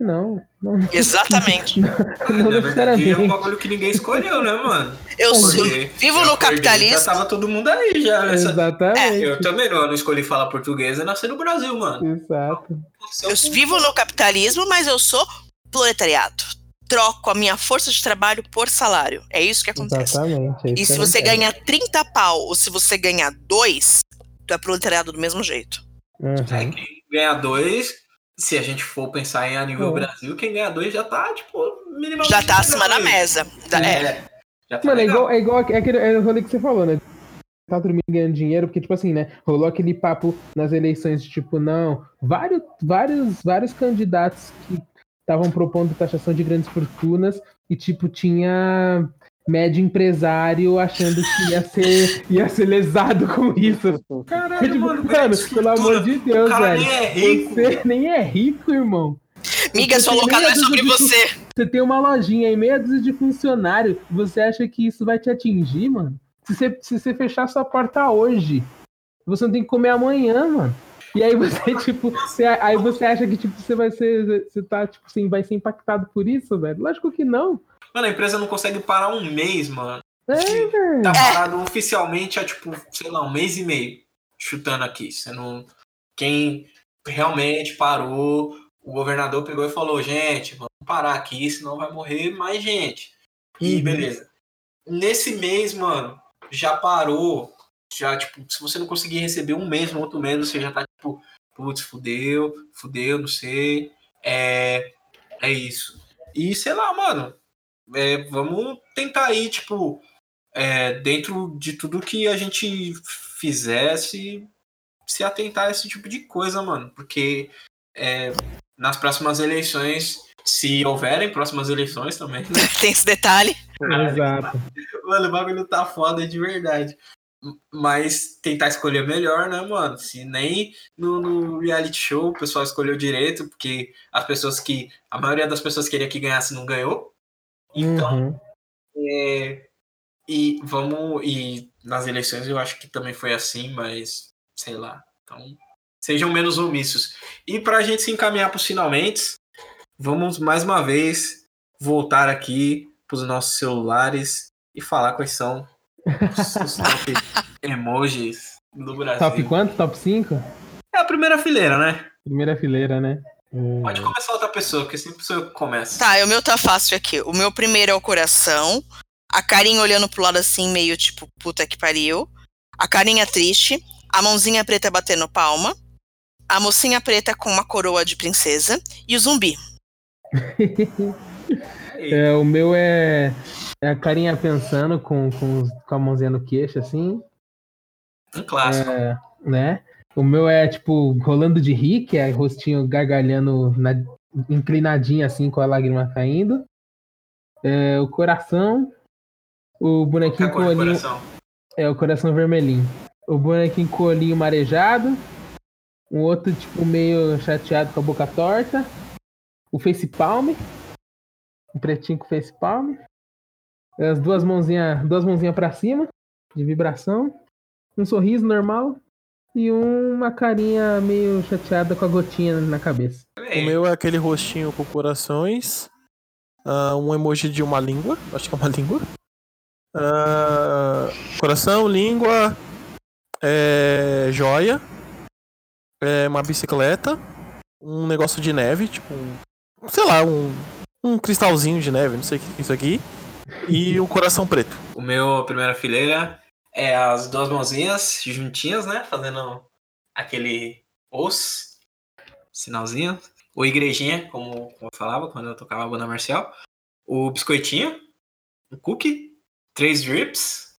Não, não, Exatamente. não Na verdade, é um bagulho que ninguém escolheu, né, mano? Eu Porque vivo no capitalismo. Já tava todo mundo aí, já. Nessa... Exatamente. Eu também não, eu não escolhi falar português, eu nasci no Brasil, mano. Exato. eu vivo no capitalismo, mas eu sou proletariado. Troco a minha força de trabalho por salário. É isso que acontece. Exatamente. é isso E se você ganhar 30 pau ou se você ganhar dois, tu é proletariado do mesmo jeito. Uhum. É, quem ganha dois se a gente for pensar em a nível É. Brasil, quem ganha dois já tá, tipo, minimamente. Já tá acima da mesa. É. É. Já tá Mano, é igual, é igual é aquele é o rolê que você falou, né? Tá todo mundo ganhando dinheiro, porque, tipo assim, né? Rolou aquele papo nas eleições de tipo, não, vários, vários, vários candidatos que estavam propondo taxação de grandes fortunas e, tipo, tinha médio empresário achando que ia ser, ia ser lesado com isso. Caralho, Tipo, mano, mano, pelo amor de o Deus, cara velho. nem é rico. Você nem é rico, irmão. Miga, Você sua não é medo sobre de- você. Você tem uma lojinha e meia dúzia de funcionário, você acha que isso vai te atingir, mano? Se você, se você fechar sua porta hoje, você não tem que comer amanhã, mano. E aí você, tipo, você, aí você acha que, tipo, você vai ser. Você tá, tipo assim, vai ser impactado por isso, velho? Lógico que não. Mano, a empresa não consegue parar um mês, mano. É, velho. Tá parado oficialmente há, tipo, sei lá, um mês e meio. Chutando aqui. Você não... Quem realmente parou, o governador pegou e falou, gente, vamos parar aqui, senão vai morrer mais gente. E Uhum. beleza. Nesse mês, mano, já parou. Já, tipo, se você não conseguir receber um mês no outro mês, você já tá, tipo, putz, fudeu, fudeu, não sei. É, é isso. E sei lá, mano. É, vamos tentar aí, tipo, é, dentro de tudo que a gente fizesse, se atentar a esse tipo de coisa, mano. Porque é, nas próximas eleições, se houverem próximas eleições também, né? Tem esse detalhe. Exato. Mano, o bagulho tá foda de verdade. Mas tentar escolher melhor, né, mano? Se nem no, no reality show o pessoal escolheu direito, porque as pessoas que. A maioria das pessoas queria que ganhasse não ganhou. Então, Uhum. é, e vamos. E nas eleições eu acho que também foi assim, mas sei lá. Então, sejam menos omissos. E pra gente se encaminhar pros finalmente, vamos mais uma vez voltar aqui pros nossos celulares e falar quais são os, os top emojis do Brasil. Top quanto? Top 5? É a primeira fileira, né? Primeira fileira, né? Hum. Pode começar outra pessoa, porque sempre sou eu que começo. Tá, o meu tá fácil aqui. O meu primeiro é o coração. A carinha olhando pro lado assim, meio tipo, puta que pariu. A carinha triste. A mãozinha preta batendo palma. A mocinha preta com uma coroa de princesa. E o zumbi. É, o meu é, é a carinha pensando com, com, com a mãozinha no queixo, assim, Um clássico. é, né? O meu é, tipo, rolando de rir, que é rostinho gargalhando, na, inclinadinho, assim, com a lágrima caindo. É, o coração, o bonequinho com o olhinho... É, o coração vermelhinho. O bonequinho com o olhinho marejado. Um outro, tipo, meio chateado com a boca torta. O face palm. Um pretinho com face palm. As duas mãozinhas duas mãozinha pra cima, de vibração. Um sorriso normal. E uma carinha meio chateada com a gotinha na cabeça. O meu é aquele rostinho com corações. ah, um emoji de uma língua. Acho que é uma língua. Ah, coração, língua. é, joia. é, uma bicicleta. Um negócio de neve, tipo. um- sei lá, um, um cristalzinho de neve, não sei o que é isso aqui. E um coração preto. O meu primeira fileira é as duas mãozinhas juntinhas, né? Fazendo aquele os, sinalzinho. O igrejinha, como, como eu falava quando eu tocava a banda marcial. O biscoitinho. O cookie. Três drips.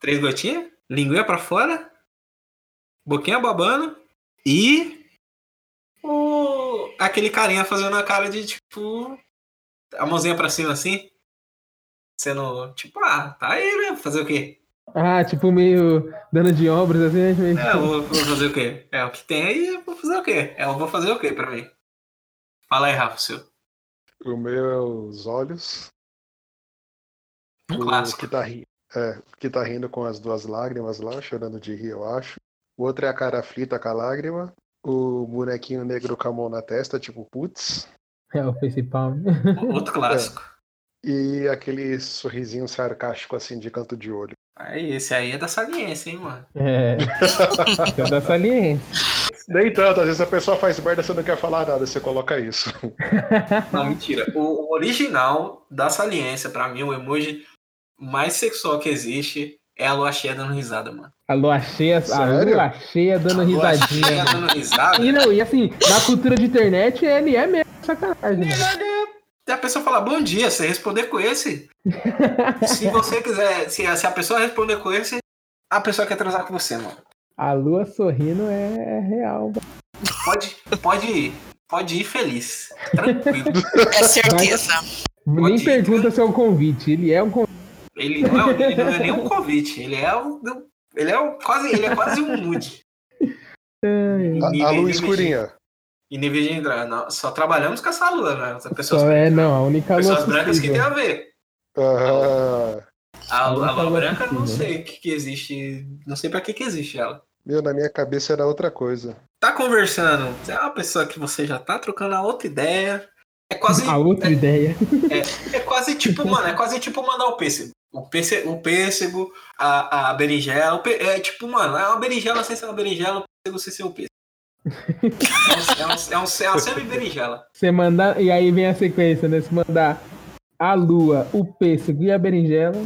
Três gotinhas. Linguinha pra fora. Boquinha babando. E. O, aquele carinha fazendo a cara de tipo. A mãozinha pra cima assim. Sendo tipo, ah, tá aí, né? Fazer o quê? Ah, tipo, meio dando de ombros, assim, né? Meio- É, eu vou, vou fazer o quê? É o que tem aí, eu vou fazer o quê? É, eu vou fazer o quê pra mim? Fala aí, Rafa, o seu. O meu é os olhos. Um o clássico. que tá, ri... é, o que tá rindo com as duas lágrimas lá, chorando de rir, eu acho. O outro é a cara aflita com a lágrima. O bonequinho negro com a mão na testa, tipo, putz. É, o palm. Outro clássico. E aquele sorrisinho sarcástico, assim, de canto de olho. Aí, esse aí é da saliência, hein, mano? É. é da saliência. Nem tanto, às vezes a pessoa faz merda você não quer falar nada, você coloca isso. Não, mentira. O, original da saliência, pra mim, o emoji mais sexual que existe é a lua cheia dando risada, mano. A lua cheia, a lua cheia dando A lua risadinha. cheia dando risada. E não, e assim, na cultura de internet ele é mesmo sacanagem, né? E a pessoa fala bom dia, você responder com esse. se você quiser, se a, se a pessoa responder com esse, a pessoa quer transar com você, mano. A lua sorrindo é real. Pode, pode ir. Pode ir feliz. Tranquilo. É certeza. Nem ir. pergunta se é um convite. Ele é um convite. Ele não é, ele não é nem um convite, ele é um. Ele é um, quase, ele é quase um nude. A, a lua escurinha. Em nível de entrar. Não, só trabalhamos com essa lua, né? As pessoas, Só é, não, a única lua pessoas brancas que tem a ver. Ah, A, lua- a lua branca, eu não possível. sei o que, que existe. Não sei pra que, que existe ela. meu, na minha cabeça era outra coisa. Tá conversando, é uma pessoa que você já tá trocando a outra ideia. É quase. A outra ideia. É quase tipo, mano, é quase tipo mandar o pêssego. O pêssego, o pêssego a, a berinjela. o pê- é tipo, mano, é uma berinjela sem ser uma berinjela, o pêssego sem ser o pêssego. É, um, é, um, é, um, é uma semi-berinjela. Você mandar. E aí vem a sequência, né? Se mandar a lua, o pêssego e a berinjela.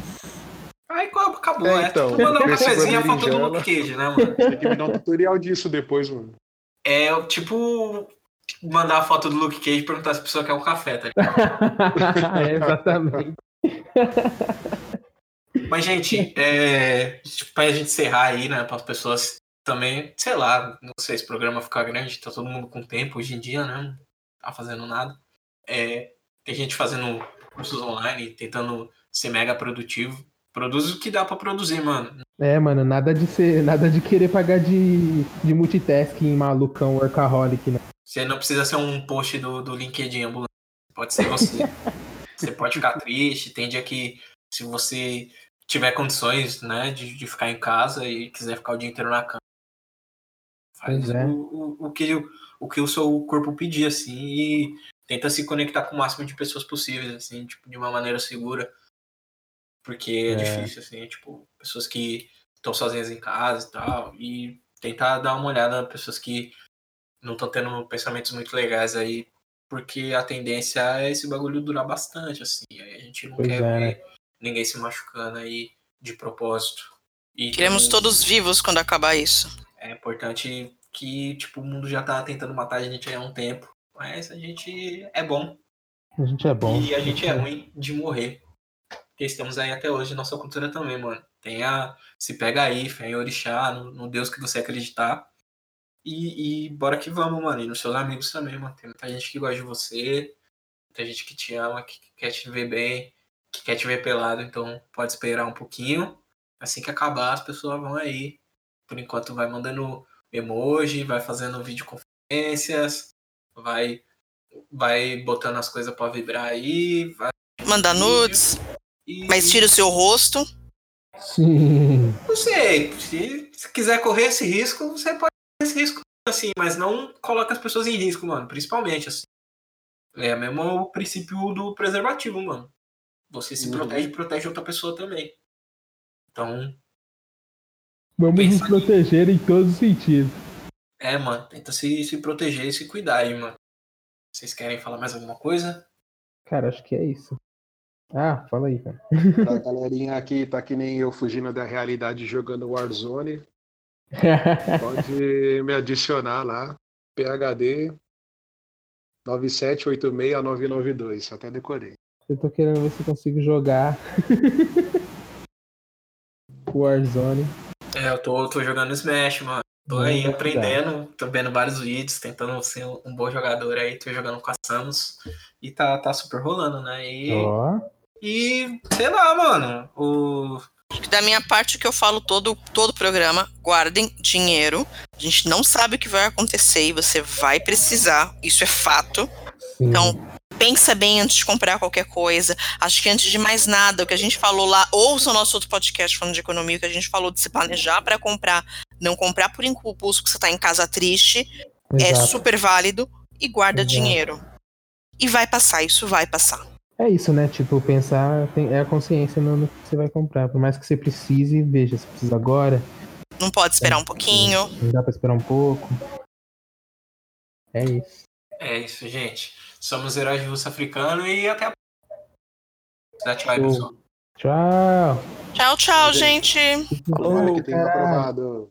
Aí acabou. É, É, então, tipo mandar um cafezinho a a foto do. Luke Cage, né, mano? Tem que me dar um tutorial disso depois, mano. É tipo mandar a foto do Luke Cage e perguntar se a pessoa quer um café, tá ligado? é, exatamente. Mas, gente, é, tipo, pra gente encerrar aí, né, para as pessoas também, sei lá, não sei se o programa ficar grande, tá todo mundo com tempo hoje em dia, né? Não tá fazendo nada. É, tem gente fazendo cursos online, tentando ser mega produtivo. Produz o que dá pra produzir, mano. É, mano, nada de ser. Nada de querer pagar de, de multitasking malucão, workaholic, né? Você não precisa ser um post do, do LinkedIn ambulante. Pode ser você. você pode ficar triste. Tem dia que, se você tiver condições, né, de, de ficar em casa e quiser ficar o dia inteiro na cama, faz é. o, o, o, que, o, o que o seu corpo pedir, assim, e tenta se conectar com o máximo de pessoas possíveis, assim, tipo, de uma maneira segura. Porque é, É. difícil, assim, tipo, pessoas que estão sozinhas em casa e tal, e tentar dar uma olhada nas pessoas que não estão tendo pensamentos muito legais aí, porque a tendência é esse bagulho durar bastante, assim. Aí a gente não Pois quer é, ver ninguém se machucando aí de propósito. E Queremos também todos vivos quando acabar isso. É importante que, tipo, o mundo já tá tentando matar a gente há um tempo, mas a gente é bom A gente é bom. e a gente é ruim de morrer. Porque estamos aí até hoje, nossa cultura também, mano. Tem a, se pega aí, fé em orixá, no, no Deus que você acreditar. E, e bora que vamos, mano. E nos seus amigos também, mano. Tem muita gente que gosta de você, muita gente que te ama, que quer te ver bem, que quer te ver pelado. Então pode esperar um pouquinho. Assim que acabar, as pessoas vão aí. Por enquanto vai mandando emoji, vai fazendo videoconferências, vai, vai botando as coisas pra vibrar aí, vai Mandar nudes, e- mas tira o seu rosto. Sim. Não sei, se, se quiser correr esse risco, você pode correr esse risco assim, mas não coloca as pessoas em risco, mano, principalmente assim. É mesmo o princípio do preservativo, mano. Você se Uhum. protege e protege outra pessoa também. Então, Vamos Pensa nos proteger em todos os sentidos. é, mano, tenta se, se proteger e se cuidar aí, mano. Vocês querem falar mais alguma coisa? Cara, acho que é isso. Ah, fala aí, cara. Pra galerinha aqui, tá que nem eu fugindo da realidade jogando Warzone, pode me adicionar lá. PHD 9786992, até decorei. Eu tô querendo ver se eu consigo jogar Warzone. É, eu tô, tô jogando Smash, mano. Tô Não aí aprendendo, tô vendo vários vídeos, tentando ser um bom jogador aí, tô jogando com a Samus e tá, tá super rolando, né? E, Ó. e sei lá, mano, o, Da minha parte, o que eu falo todo todo programa, guardem dinheiro. A gente não sabe o que vai acontecer e você vai precisar. Isso é fato. Sim. Então, pensa bem antes de comprar qualquer coisa. Acho que antes de mais nada, o que a gente falou lá, ouça o nosso outro podcast falando de economia, o que a gente falou de se planejar para comprar, não comprar por impulso que você tá em casa triste, é Exato. super válido e guarda Exato. dinheiro. E vai passar, isso vai passar. É isso, né? Tipo, pensar tem- é a consciência no, no que você vai comprar. Por mais que você precise, veja, se precisa agora, Não pode esperar um pouquinho. não dá pra esperar um pouco. É isso. é isso, gente. Somos heróis de russo africano e até a próxima. Tchau. Tchau, tchau, Gente. Falou. que aprovado.